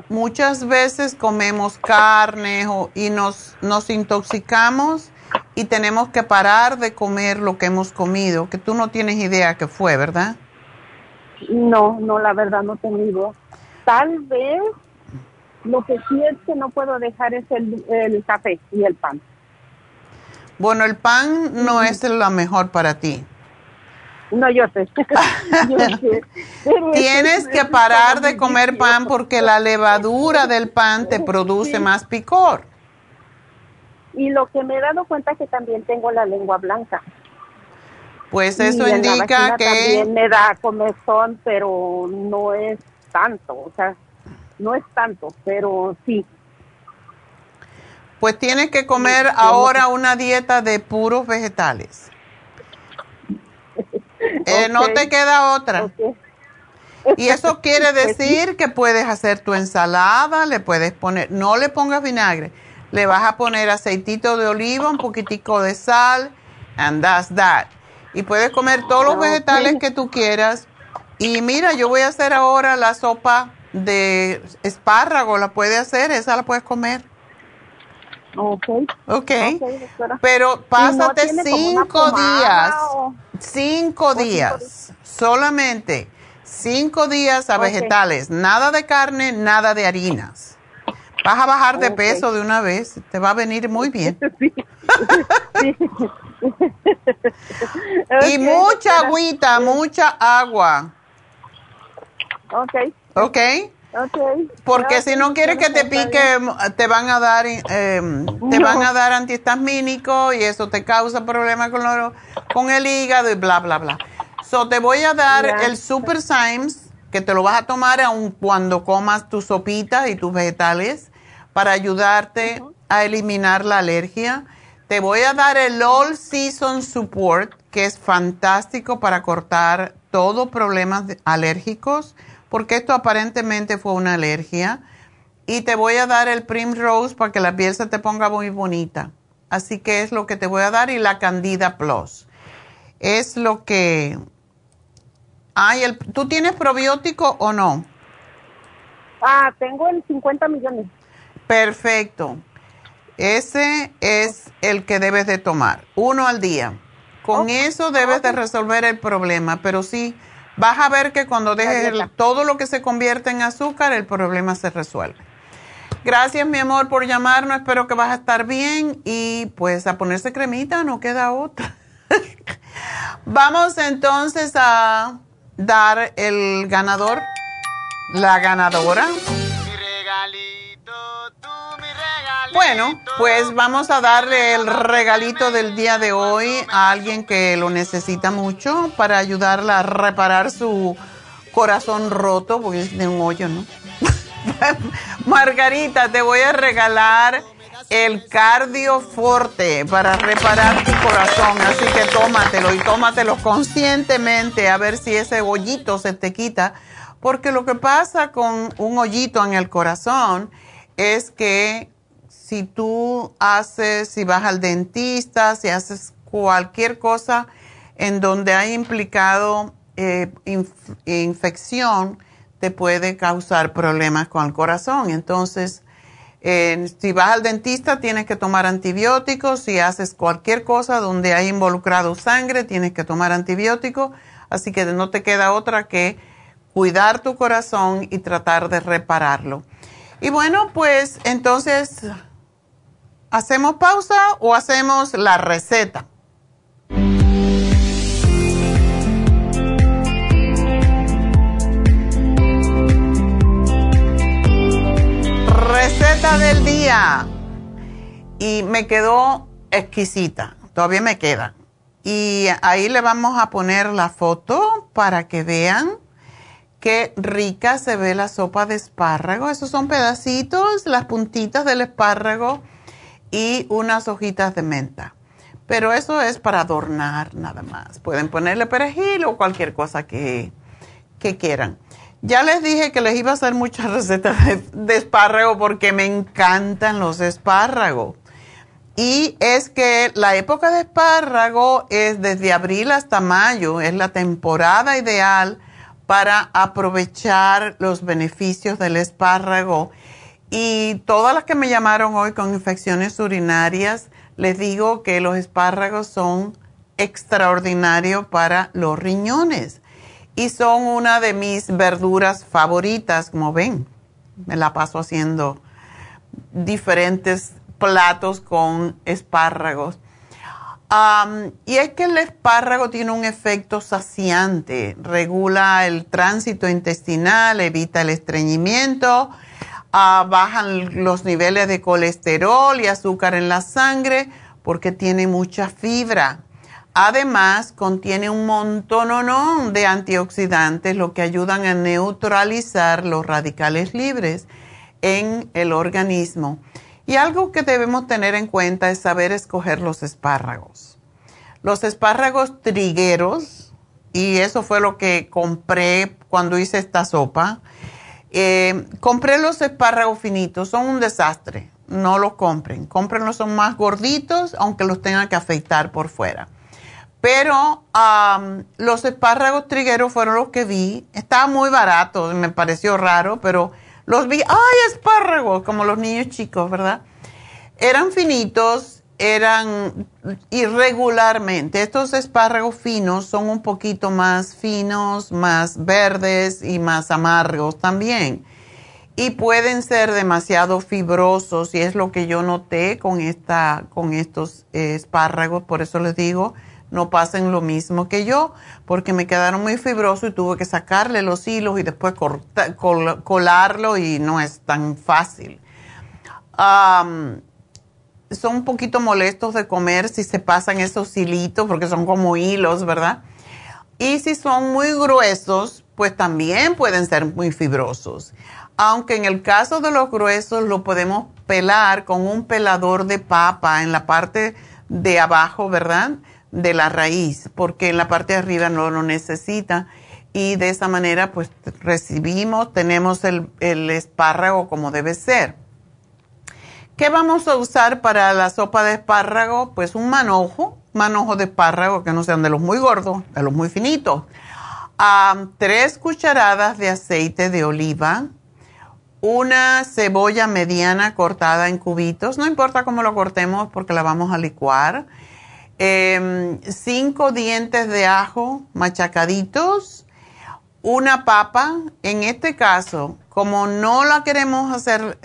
muchas veces comemos carne y nos, nos intoxicamos y tenemos que parar de comer lo que hemos comido, que tú no tienes idea que fue, ¿verdad? No, no, la verdad no tengo Tal vez lo que sí es que no puedo dejar es el, el café y el pan. Bueno, el pan no es lo mejor para ti. No, yo sé. Tienes que parar de comer pan porque la levadura del pan te produce más picor. Y lo que me he dado cuenta es que también tengo la lengua blanca. Pues eso indica que... También me da comezón, pero no es tanto, o sea, no es tanto, pero sí. Pues tienes que comer ahora una dieta de puros vegetales. Eh, no te queda otra. Y eso quiere pues decir que puedes hacer tu ensalada, le puedes poner, no le pongas vinagre, le vas a poner aceitito de oliva, un poquitico de sal, and that's that. Y puedes comer todos los vegetales que tú quieras. Y mira, yo voy a hacer ahora la sopa de espárrago, la puedes hacer, esa la puedes comer. Ok. Ok. Pero pásate cinco días, cinco días, solamente cinco días a vegetales, nada de carne, nada de harinas. Vas a bajar de peso de una vez, te va a venir muy bien. y mucha agüita, mucha agua. Ok. Ok. Okay. Porque si no quieres que te pique, te van a dar, eh, te van a dar antihistamínico y eso te causa problemas con, con el hígado y bla, bla, bla. So, te voy a dar el Super Symes, que te lo vas a tomar aun cuando comas tus sopitas y tus vegetales, para ayudarte a eliminar la alergia. Te voy a dar el All Season Support, que es fantástico para cortar todos problemas alérgicos porque esto aparentemente fue una alergia. Y te voy a dar el Primrose para que la piel se te ponga muy bonita. Así que es lo que te voy a dar y la Candida Plus. Es lo que... Ay, el... ¿tú tienes probiótico o no? Ah, tengo el 50 millones. Perfecto. Ese es el que debes de tomar, uno al día. Con eso debes de resolver el problema, pero sí, Vas a ver que cuando dejes todo lo que se convierte en azúcar, el problema se resuelve. Gracias, mi amor, por llamarnos. Espero que vas a estar bien y pues a ponerse cremita, no queda otra. Vamos entonces a dar el ganador, la ganadora. Bueno, pues vamos a darle el regalito del día de hoy a alguien que lo necesita mucho para ayudarla a reparar su corazón roto, porque tiene un hoyo, ¿no? Margarita, te voy a regalar el Cardio Forte para reparar tu corazón, así que tómatelo y tómatelo conscientemente a ver si ese hoyito se te quita, porque lo que pasa con un hoyito en el corazón es que si tú haces, si vas al dentista, si haces cualquier cosa en donde hay implicado eh, infección, te puede causar problemas con el corazón. Entonces, si vas al dentista, tienes que tomar antibióticos. Si haces cualquier cosa donde hay involucrado sangre, tienes que tomar antibióticos. Así que no te queda otra que cuidar tu corazón y tratar de repararlo. Y bueno, pues entonces ¿Hacemos pausa o hacemos la receta? Receta del día. Y me quedó exquisita. Todavía me queda. Y ahí le vamos a poner la foto para que vean qué rica se ve la sopa de espárrago. Esos son pedacitos, las puntitas del espárrago y unas hojitas de menta. pero eso es para adornar nada más. Pueden ponerle perejil o cualquier cosa que, que quieran. Ya les dije que les iba a hacer muchas recetas de, de espárrago porque me encantan los espárragos. Y es que la época de espárrago es desde abril hasta mayo, es la temporada ideal para aprovechar los beneficios del espárrago. Y todas las que me llamaron hoy con infecciones urinarias, les digo que los espárragos son extraordinarios para los riñones y son una de mis verduras favoritas, como ven. Me la paso haciendo diferentes platos con espárragos. y es que el espárrago tiene un efecto saciante, regula el tránsito intestinal, evita el estreñimiento, bajan los niveles de colesterol y azúcar en la sangre porque tiene mucha fibra. Además, contiene un montón de antioxidantes, lo que ayudan a neutralizar los radicales libres en el organismo. Y algo que debemos tener en cuenta es saber escoger los espárragos. Los espárragos trigueros, y eso fue lo que compré cuando hice esta sopa, eh, compré los espárragos finitos, son un desastre, no los compren. Cómprenlos, son más gorditos, aunque los tengan que afeitar por fuera. Pero los espárragos trigueros fueron los que vi. Estaban muy baratos, me pareció raro, pero los vi, ¡ay, espárragos! Como los niños chicos, ¿verdad? Eran finitos, eran irregularmente. Estos espárragos finos son un poquito más finos, más verdes y más amargos también. Y pueden ser demasiado fibrosos y es lo que yo noté con, esta, con estos espárragos. Por eso les digo, no pasen lo mismo que yo, porque me quedaron muy fibrosos y tuve que sacarle los hilos y después colarlo y no es tan fácil. Son un poquito molestos de comer si se pasan esos hilitos, porque son como hilos, ¿verdad? Y si son muy gruesos, pues también pueden ser muy fibrosos. Aunque en el caso de los gruesos lo podemos pelar con un pelador de papa en la parte de abajo, ¿verdad? de la raíz, porque en la parte de arriba no lo necesita. Y de esa manera, pues recibimos, tenemos el, el espárrago como debe ser. ¿Qué vamos a usar para la sopa de espárrago? Pues un manojo, manojo de espárrago que no sean de los muy gordos, de los muy finitos. tres cucharadas de aceite de oliva, una cebolla mediana cortada en cubitos, no importa cómo lo cortemos porque la vamos a licuar Em, cinco dientes de ajo machacaditos, una papa. En este caso, como no la queremos hacer,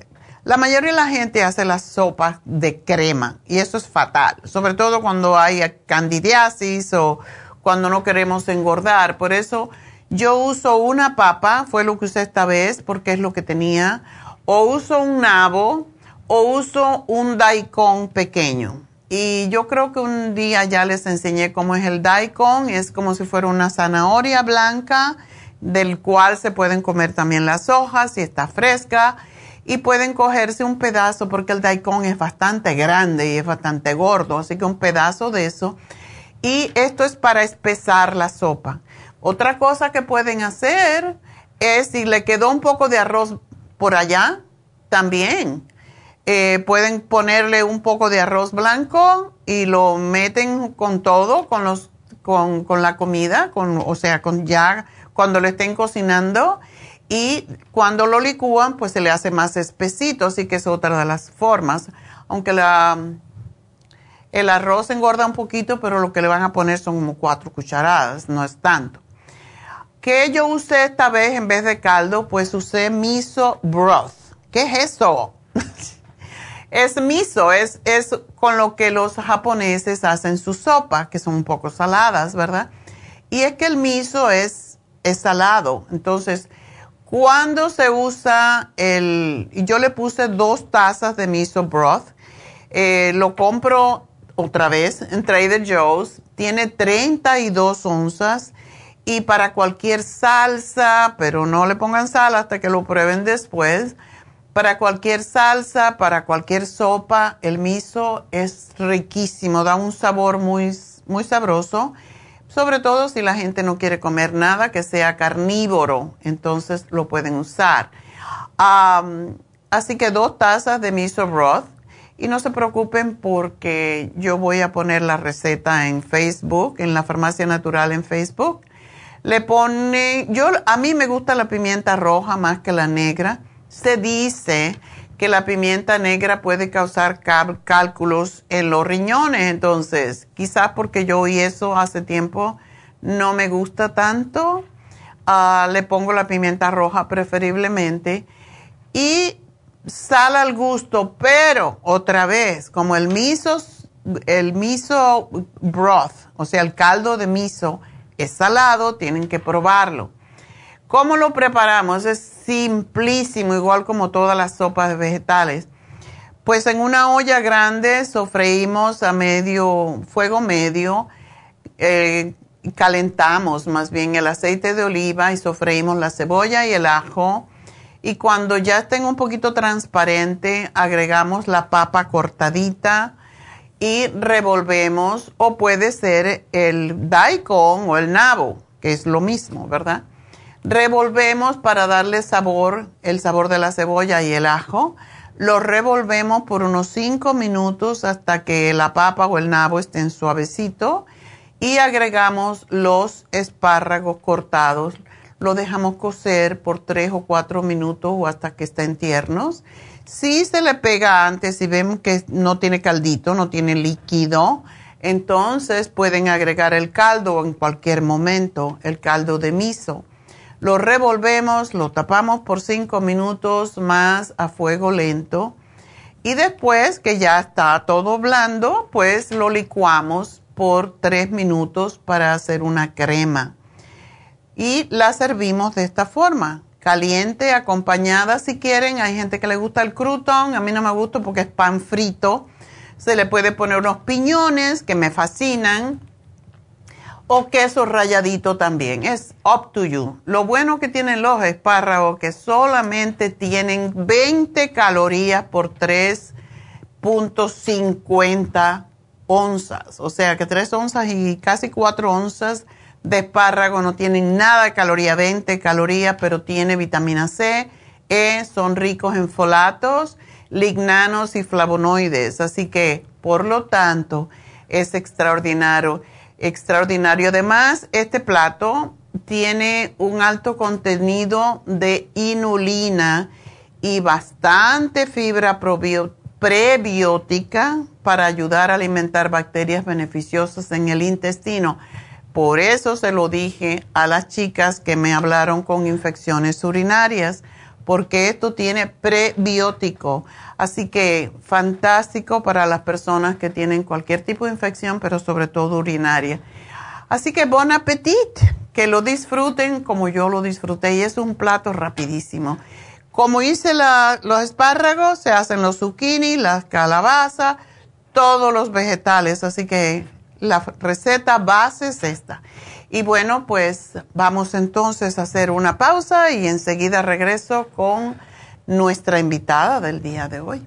la mayoría de la gente hace las sopas de crema y eso es fatal, sobre todo cuando hay candidiasis o cuando no queremos engordar. Por eso yo uso una papa, fue lo que usé esta vez porque es lo que tenía, o uso un nabo o uso un daikon pequeño y yo creo que un día ya les enseñé cómo es el daikon. Es como si fuera una zanahoria blanca del cual se pueden comer también las hojas si está fresca. Y pueden cogerse un pedazo porque el daikon es bastante grande y es bastante gordo. Así que un pedazo de eso. Y esto es para espesar la sopa. Otra cosa que pueden hacer es si le quedó un poco de arroz por allá, también eh, pueden ponerle un poco de arroz blanco y lo meten con todo, con, los, con, con la comida, con, o sea, con ya cuando lo estén cocinando y cuando lo licúan pues se le hace más espesito, así que es otra de las formas. Aunque el arroz engorda un poquito, pero lo que le van a poner son como cuatro cucharadas, no es tanto. ¿Qué yo usé esta vez en vez de caldo? Pues usé miso broth. ¿Qué es eso? Es miso, es, es con lo que los japoneses hacen su sopa, que son un poco saladas, ¿verdad? Y es que el miso es, es salado. Entonces, cuando se usa el, yo le puse dos tazas de miso broth, eh, lo compro otra vez en Trader Joe's, tiene 32 onzas y para cualquier salsa, pero no le pongan sal hasta que lo prueben después. Para cualquier salsa, para cualquier sopa, el miso es riquísimo, da un sabor muy, muy sabroso, sobre todo si la gente no quiere comer nada que sea carnívoro, entonces lo pueden usar. así que dos tazas de miso broth y no se preocupen porque yo voy a poner la receta en Facebook, en la farmacia natural en Facebook. Le pone, yo a mí me gusta la pimienta roja más que la negra se dice que la pimienta negra puede causar cálculos en los riñones, entonces quizás porque yo oí eso hace tiempo, no me gusta tanto, ah, le pongo la pimienta roja preferiblemente y sal al gusto, pero otra vez, como el miso, el miso broth, o sea, el caldo de miso es salado, tienen que probarlo. ¿Cómo lo preparamos? Es simplísimo, igual como todas las sopas vegetales. Pues en una olla grande sofreímos a medio, fuego medio, eh, calentamos más bien el aceite de oliva y sofreímos la cebolla y el ajo. Y cuando ya estén un poquito transparente, agregamos la papa cortadita y revolvemos, o puede ser el daikon o el nabo, que es lo mismo, ¿verdad? Revolvemos para darle sabor, el sabor de la cebolla y el ajo. Lo revolvemos por unos 5 minutos hasta que la papa o el nabo estén suavecito y agregamos los espárragos cortados. Lo dejamos cocer por 3 o 4 minutos o hasta que estén tiernos. Si se le pega antes y vemos que no tiene caldito, no tiene líquido, entonces pueden agregar el caldo en cualquier momento, el caldo de miso. Lo revolvemos, lo tapamos por 5 minutos más a fuego lento y después que ya está todo blando, pues lo licuamos por 3 minutos para hacer una crema. Y la servimos de esta forma, caliente, acompañada si quieren. Hay gente que le gusta el crouton, a mí no me gusta porque es pan frito. Se le puede poner unos piñones que me fascinan o queso rayadito también. Es up to you. Lo bueno que tienen los espárragos que solamente tienen 20 calorías por 3.50 onzas. O sea que 3 onzas y casi 4 onzas de espárrago no tienen nada de caloría, 20 calorías, pero tiene vitamina C, E, son ricos en folatos, lignanos y flavonoides. Así que, por lo tanto, es extraordinario extraordinario. Además, este plato tiene un alto contenido de inulina y bastante fibra prebiótica para ayudar a alimentar bacterias beneficiosas en el intestino. Por eso se lo dije a las chicas que me hablaron con infecciones urinarias, porque esto tiene prebiótico. Así que fantástico para las personas que tienen cualquier tipo de infección, pero sobre todo urinaria. Así que bon appetit, que lo disfruten como yo lo disfruté y es un plato rapidísimo. Como hice los espárragos, se hacen los zucchini, las calabazas, todos los vegetales. Así que la receta base es esta. Y bueno, pues vamos entonces a hacer una pausa y enseguida regreso con nuestra invitada del día de hoy.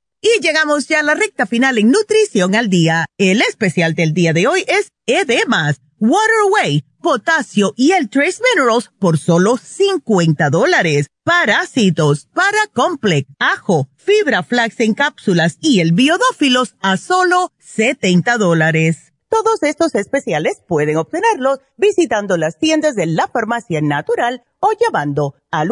Y llegamos ya a la recta final en Nutrición al Día. El especial del día de hoy es Edemas, Waterway, Potasio y el Trace Minerals por solo 50 dólares. Parásitos, Paracomplex, Ajo, Fibra Flax en cápsulas y el Biodófilos a solo 70 dólares. Todos estos especiales pueden obtenerlos visitando las tiendas de la Farmacia Natural o llamando al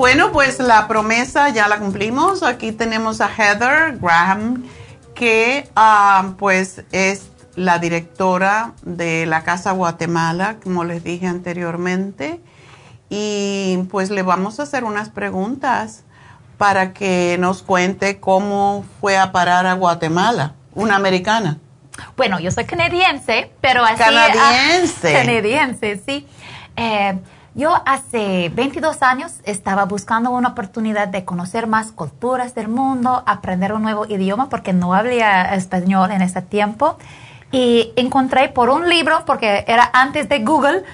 Bueno, pues la promesa ya la cumplimos. Aquí tenemos a Heather Graham, que ah, pues es la directora de la Casa Guatemala, como les dije anteriormente. Y pues le vamos a hacer unas preguntas para que nos cuente cómo fue a parar a Guatemala, una americana. Bueno, yo soy canadiense, pero así... Canadiense. Ah, canadiense, sí. Eh, yo hace 22 años estaba buscando una oportunidad de conocer más culturas del mundo, aprender un nuevo idioma porque no hablaba español en ese tiempo. Y encontré por un libro, porque era antes de Google,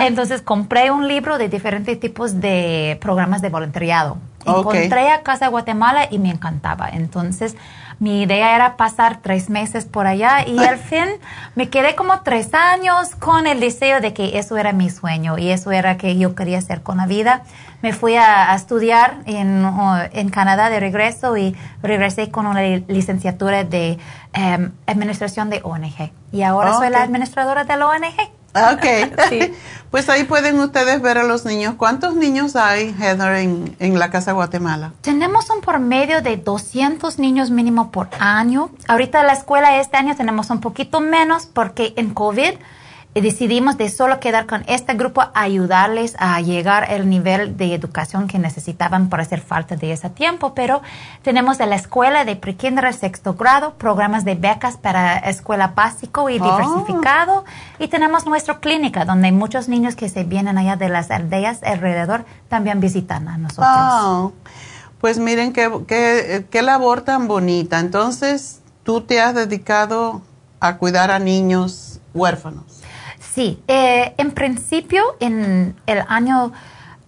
entonces compré un libro de diferentes tipos de programas de voluntariado. Encontré a Casa Guatemala y me encantaba. Entonces mi idea era pasar tres meses por allá y al fin me quedé como tres años con el deseo de que eso era mi sueño y eso era que yo quería hacer con la vida. Me fui a, estudiar en, en, Canadá de regreso y regresé con una licenciatura de em, administración de ONG. Y ahora soy la administradora de la ONG. Ok. Pues ahí pueden ustedes ver a los niños. ¿Cuántos niños hay, Heather, en, en, la Casa Guatemala? Tenemos un promedio de 200 niños mínimo por año. Ahorita la escuela este año tenemos un poquito menos porque en COVID decidimos de solo quedar con este grupo, ayudarles a llegar al nivel de educación que necesitaban para hacer falta de ese tiempo. Pero tenemos de la escuela de pre-kinder sexto grado, programas de becas para escuela básico y oh. diversificado. Y tenemos nuestra clínica, donde muchos niños que se vienen allá de las aldeas alrededor también visitan a nosotros. Oh. Pues miren qué, qué, qué labor tan bonita. Entonces, tú te has dedicado a cuidar a niños huérfanos. Sí, eh, en principio en el año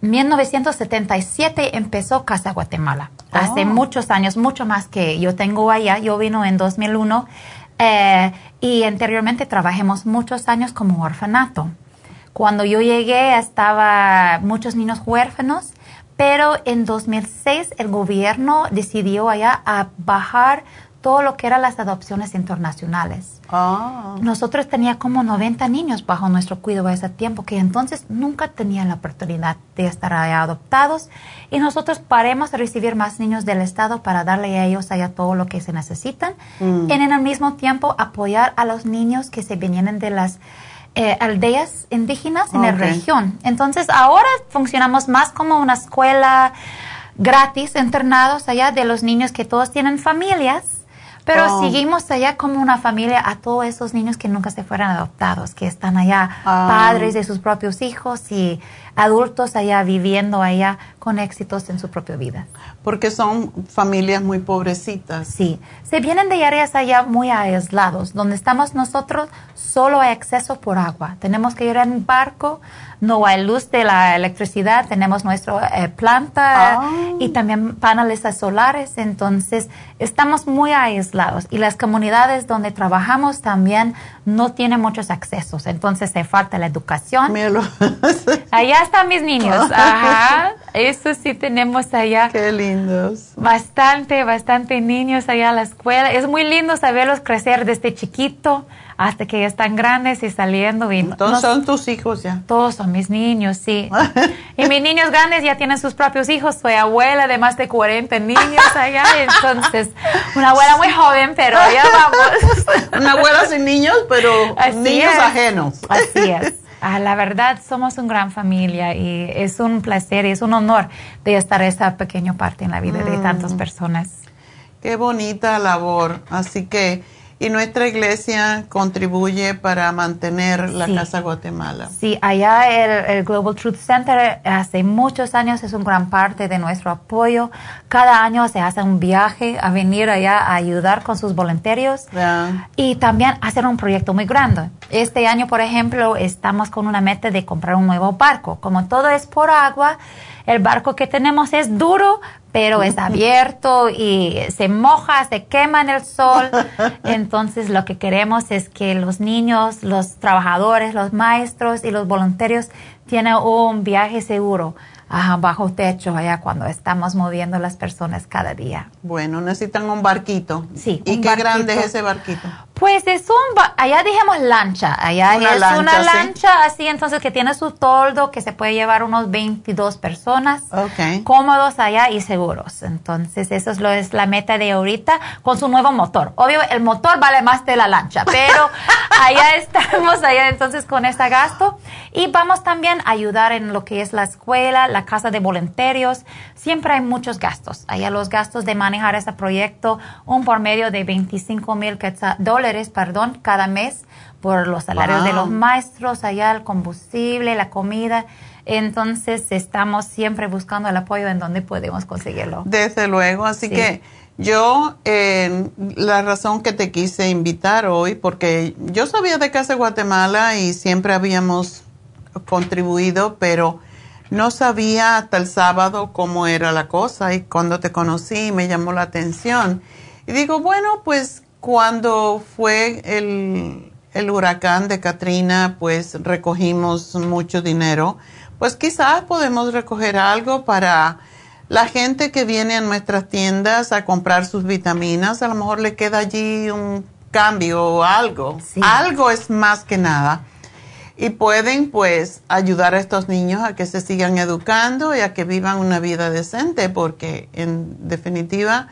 1977 empezó Casa Guatemala. Hace oh. muchos años, mucho más que yo tengo allá. Yo vino en 2001 eh, y anteriormente trabajamos muchos años como orfanato. Cuando yo llegué estaba muchos niños huérfanos, pero en 2006 el gobierno decidió allá a bajar todo lo que eran las adopciones internacionales. Ah. Nosotros teníamos como 90 niños bajo nuestro cuidado a ese tiempo, que entonces nunca tenían la oportunidad de estar allá adoptados. Y nosotros paremos de recibir más niños del Estado para darle a ellos allá todo lo que se necesitan. Mm. Y en el mismo tiempo apoyar a los niños que se vienen de las eh, aldeas indígenas en la región. Entonces ahora funcionamos más como una escuela gratis internados allá de los niños que todos tienen familias. Pero Oh. seguimos allá como una familia a todos esos niños que nunca se fueron adoptados, que están allá Ah. padres de sus propios hijos y adultos allá viviendo allá con éxitos en su propia vida. Porque son familias muy pobrecitas. Sí, se vienen de áreas allá muy aislados, donde estamos nosotros, solo hay acceso por agua. Tenemos que ir en barco, no hay luz de la electricidad, tenemos nuestra eh, planta Ah. y también paneles solares, entonces estamos muy aislados y las comunidades donde trabajamos también no tienen muchos accesos, entonces se falta la educación. Allá están mis niños, ajá, eso sí tenemos allá. Qué lindos. Bastante, bastante niños allá a la escuela. Es muy lindo saberlos crecer desde chiquito hasta que ya están grandes y saliendo. Y nos- son tus hijos ya. todos son mis niños, sí. y mis niños grandes ya tienen sus propios hijos. Soy abuela de más de 40 niños allá. Entonces, una abuela muy joven, pero ya vamos. Una abuela sin niños, pero Así niños es. ajenos. Así es. Ah, la verdad, somos una gran familia y es un placer y es un honor de estar esa pequeña parte en la vida de tantas Mm. personas. Qué bonita labor. Así que, y nuestra iglesia contribuye para mantener la Sí. Casa Guatemala. Sí, allá el, el Global Truth Center hace muchos años es una gran parte de nuestro apoyo. Cada año se hace un viaje a venir allá a ayudar con sus voluntarios y también hacer un proyecto muy grande. Este año, por ejemplo, estamos con una meta de comprar un nuevo barco. Como todo es por agua, el barco que tenemos es duro, pero es abierto y se moja, se quema en el sol. Entonces, lo que queremos es que los niños, los trabajadores, los maestros y los voluntarios tienen un viaje seguro bajo techo allá cuando estamos moviendo las personas cada día. Bueno, necesitan un barquito. Sí. ¿Y qué grande barquito. es ese barquito? Pues es un, ba- allá dijimos lancha, allá Una es lancha, una sí. lancha así, entonces que tiene su toldo, que se puede llevar unos 22 personas, Ok. cómodos allá y seguros. Entonces eso es, lo, es la meta de ahorita con su nuevo motor. Obvio, el motor vale más de la lancha, pero allá estamos, allá entonces con este gasto. Y vamos también a ayudar en lo que es la escuela, la casa de voluntarios. Siempre hay muchos gastos. Allá los gastos de manejar ese proyecto, un por medio de 25 mil dólares, perdón, cada mes por los salarios de los maestros, allá el combustible, la comida. Entonces estamos siempre buscando el apoyo en donde podemos conseguirlo. Desde luego, así Sí. que yo, eh, la razón que te quise invitar hoy, porque yo sabía de Casa Guatemala y siempre habíamos contribuido, pero no sabía hasta el sábado cómo era la cosa y cuando te conocí me llamó la atención. Y digo, bueno, pues cuando fue el, el huracán de Katrina, pues recogimos mucho dinero, pues quizás podemos recoger algo para la gente que viene a nuestras tiendas a comprar sus vitaminas, a lo mejor le queda allí un cambio o algo. Algo es más que nada. Y pueden pues ayudar a estos niños a que se sigan educando y a que vivan una vida decente, porque en definitiva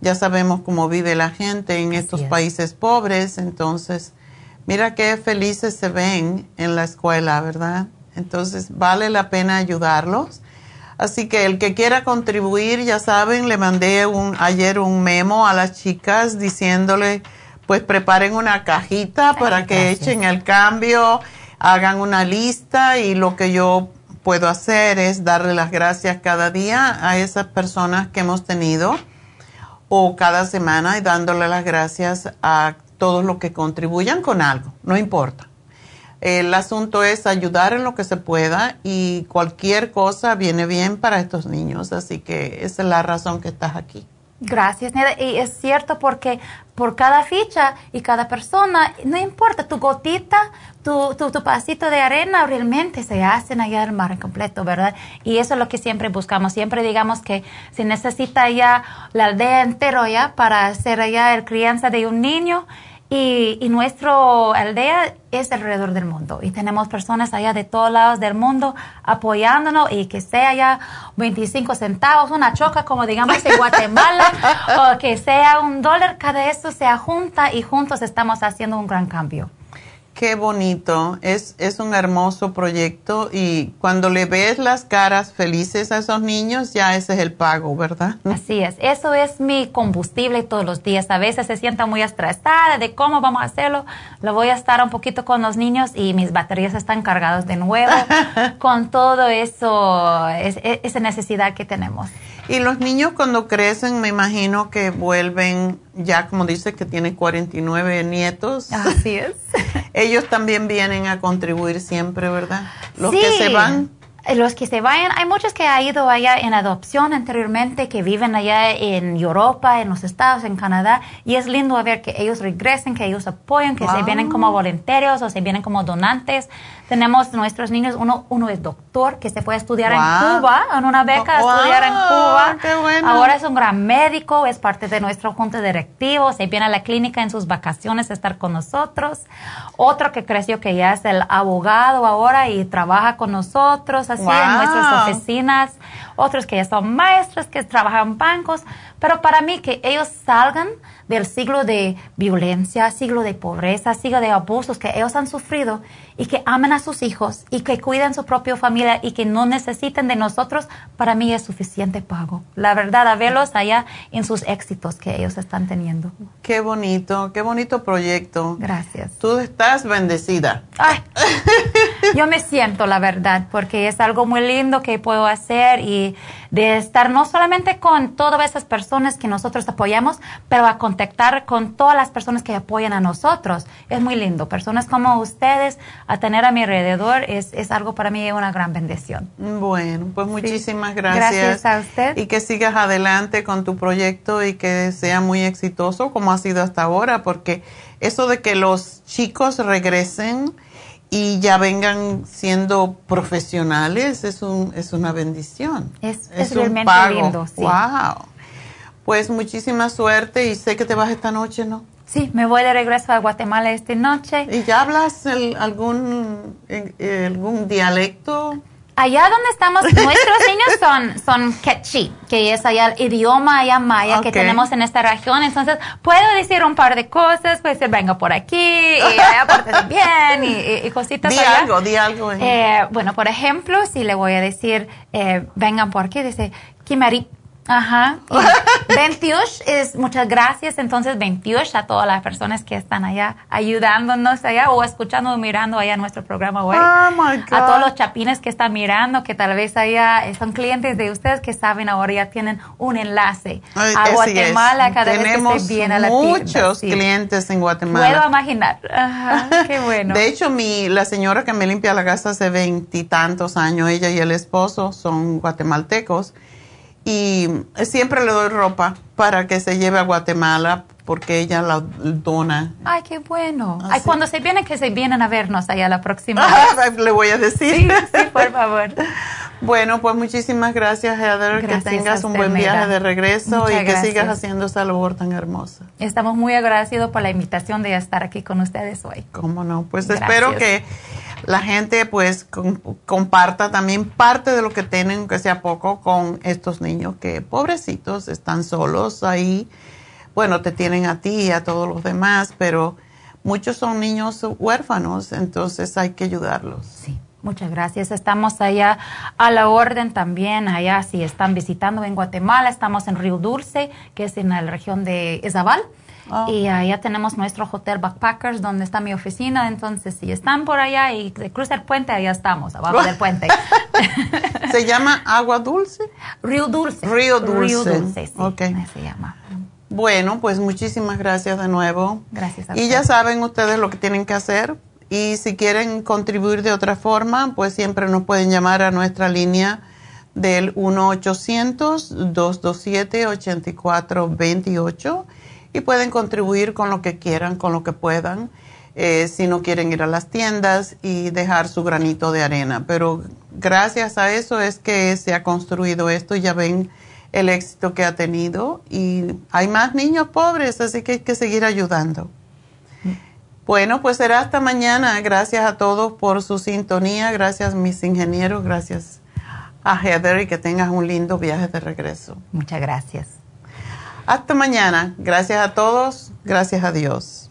ya sabemos cómo vive la gente en estos es. países pobres, entonces mira qué felices se ven en la escuela, ¿verdad? Entonces vale la pena ayudarlos. Así que el que quiera contribuir, ya saben, le mandé un, ayer un memo a las chicas diciéndole, pues preparen una cajita para que gracias. echen el cambio, hagan una lista y lo que yo puedo hacer es darle las gracias cada día a esas personas que hemos tenido o cada semana y dándole las gracias a todos los que contribuyan con algo, no importa. El asunto es ayudar en lo que se pueda y cualquier cosa viene bien para estos niños, así que esa es la razón que estás aquí. Gracias, Neda. Y es cierto porque por cada ficha y cada persona, no importa, tu gotita, tu, tu, tu pasito de arena realmente se hacen allá el mar completo, ¿verdad? Y eso es lo que siempre buscamos. Siempre digamos que se necesita ya la aldea entera ya para hacer allá el crianza de un niño. Y, y nuestra aldea es alrededor del mundo y tenemos personas allá de todos lados del mundo apoyándonos y que sea ya 25 centavos, una choca como digamos en Guatemala o que sea un dólar, cada eso se junta y juntos estamos haciendo un gran cambio. Qué bonito, es, es un hermoso proyecto y cuando le ves las caras felices a esos niños, ya ese es el pago, ¿verdad? Así es, eso es mi combustible todos los días. A veces se sienta muy estresada de cómo vamos a hacerlo. Lo voy a estar un poquito con los niños y mis baterías están cargadas de nuevo con todo eso, es, es, esa necesidad que tenemos. Y los niños cuando crecen, me imagino que vuelven, ya como dice que tiene 49 nietos. Así es. Ellos también vienen a contribuir siempre, ¿verdad? Los que se van. Los que se vayan, hay muchos que han ido allá en adopción anteriormente, que viven allá en Europa, en los Estados, en Canadá, y es lindo ver que ellos regresen, que ellos apoyan, que se vienen como voluntarios o se vienen como donantes. Tenemos nuestros niños, uno, uno es doctor que se fue a estudiar en Cuba, en una beca a estudiar en Cuba. Qué bueno. Ahora es un gran médico, es parte de nuestro junta directivo, se viene a la clínica en sus vacaciones a estar con nosotros. Otro que creció que ya es el abogado ahora y trabaja con nosotros, así en Wow. nuestras oficinas. Otros que ya son maestros, que trabajan en bancos. Pero para mí que ellos salgan del siglo de violencia, siglo de pobreza, siglo de abusos que ellos han sufrido y que amen a sus hijos y que cuiden su propia familia y que no necesiten de nosotros, para mí es suficiente pago. La verdad, a verlos allá en sus éxitos que ellos están teniendo. Qué bonito, qué bonito proyecto. Gracias. Tú estás bendecida. Ay, yo me siento, la verdad, porque es algo muy lindo que puedo hacer y de estar no solamente con todas esas personas que nosotros apoyamos, pero a contactar con todas las personas que apoyan a nosotros. Es muy lindo. Personas como ustedes, a tener a mi alrededor, es, es algo para mí una gran bendición. Bueno, pues muchísimas gracias. Gracias a usted. Y que sigas adelante con tu proyecto y que sea muy exitoso como ha sido hasta ahora, porque eso de que los chicos regresen y ya vengan siendo profesionales es, un, es una bendición. Es, realmente pago. lindo. Sí. Wow. Pues muchísima suerte y sé que te vas esta noche, ¿no? Sí, me voy de regreso a Guatemala esta noche. ¿Y ya hablas el- algún, eh, algún dialecto? Allá donde estamos, nuestros niños son, son quechí, que es allá el idioma allá maya que Ok. tenemos en esta región. Entonces, puedo decir un par de cosas, decir, venga por aquí, y allá bien, y, y- cositas Di allá. algo, di algo. en- Eh, bueno, por ejemplo, si le voy a decir, eh, vengan por aquí, dice, Kimari. Ajá. Y Ventiush es muchas gracias. Entonces, Ventiush a todas las personas que están allá ayudándonos allá o escuchando o mirando allá nuestro programa hoy. Oh, my God. A todos los chapines que están mirando, que tal vez allá son clientes de ustedes que saben ahora ya tienen un enlace Ay, a es. Guatemala cada Tenemos vez que se viene a la muchos tienda. Sí. clientes en Guatemala. Puedo imaginar. Ajá, qué bueno. De hecho, mi, la señora que me limpia la casa hace veintitantos años, ella y el esposo son guatemaltecos y siempre le doy ropa para que se lleve a Guatemala porque ella la dona. Ay, qué bueno. Ah, Ay, cuando se vienen, que se vienen a vernos allá la próxima vez. le voy a decir. Sí, sí, por favor. Bueno, pues muchísimas gracias, Heather. Gracias que tengas un buen viaje de regreso Muchas y que gracias. sigas haciendo esa labor tan hermosa. Estamos muy agradecidos por la invitación de estar aquí con ustedes hoy. ¿Cómo no? Pues Gracias. espero que la gente pues com- comparta también parte de lo que tienen, que sea poco, con estos niños que pobrecitos están solos ahí. Bueno, te tienen a ti y a todos los demás, pero muchos son niños huérfanos, entonces hay que ayudarlos. Sí. Muchas gracias. Estamos allá a la orden también. Allá, si están visitando en Guatemala, estamos en Río Dulce, que es en la región de Izabal. Ah. Y allá tenemos nuestro hotel Backpackers, donde está mi oficina. Entonces, si están por allá y se cruza el puente, allá estamos, abajo del puente. ¿Se llama Agua Dulce? Río Dulce. Río Dulce. Río Dulce, sí. Ok. así se llama. Bueno, pues muchísimas gracias de nuevo. Gracias a Y ya saben ustedes lo que tienen que hacer. Y si quieren contribuir de otra forma, pues siempre nos pueden llamar a nuestra línea del 1-800-227-8428 y pueden contribuir con lo que quieran, con lo que puedan, eh, si no quieren ir a las tiendas y dejar su granito de arena. Pero gracias a eso es que se ha construido esto, ya ven el éxito que ha tenido y hay más niños pobres, así que hay que seguir ayudando. Bueno, pues será hasta mañana. Gracias a todos por su sintonía. Gracias mis ingenieros. Gracias a Heather y que tengas un lindo viaje de regreso. Muchas gracias. Hasta mañana. Gracias a todos. Gracias a Dios.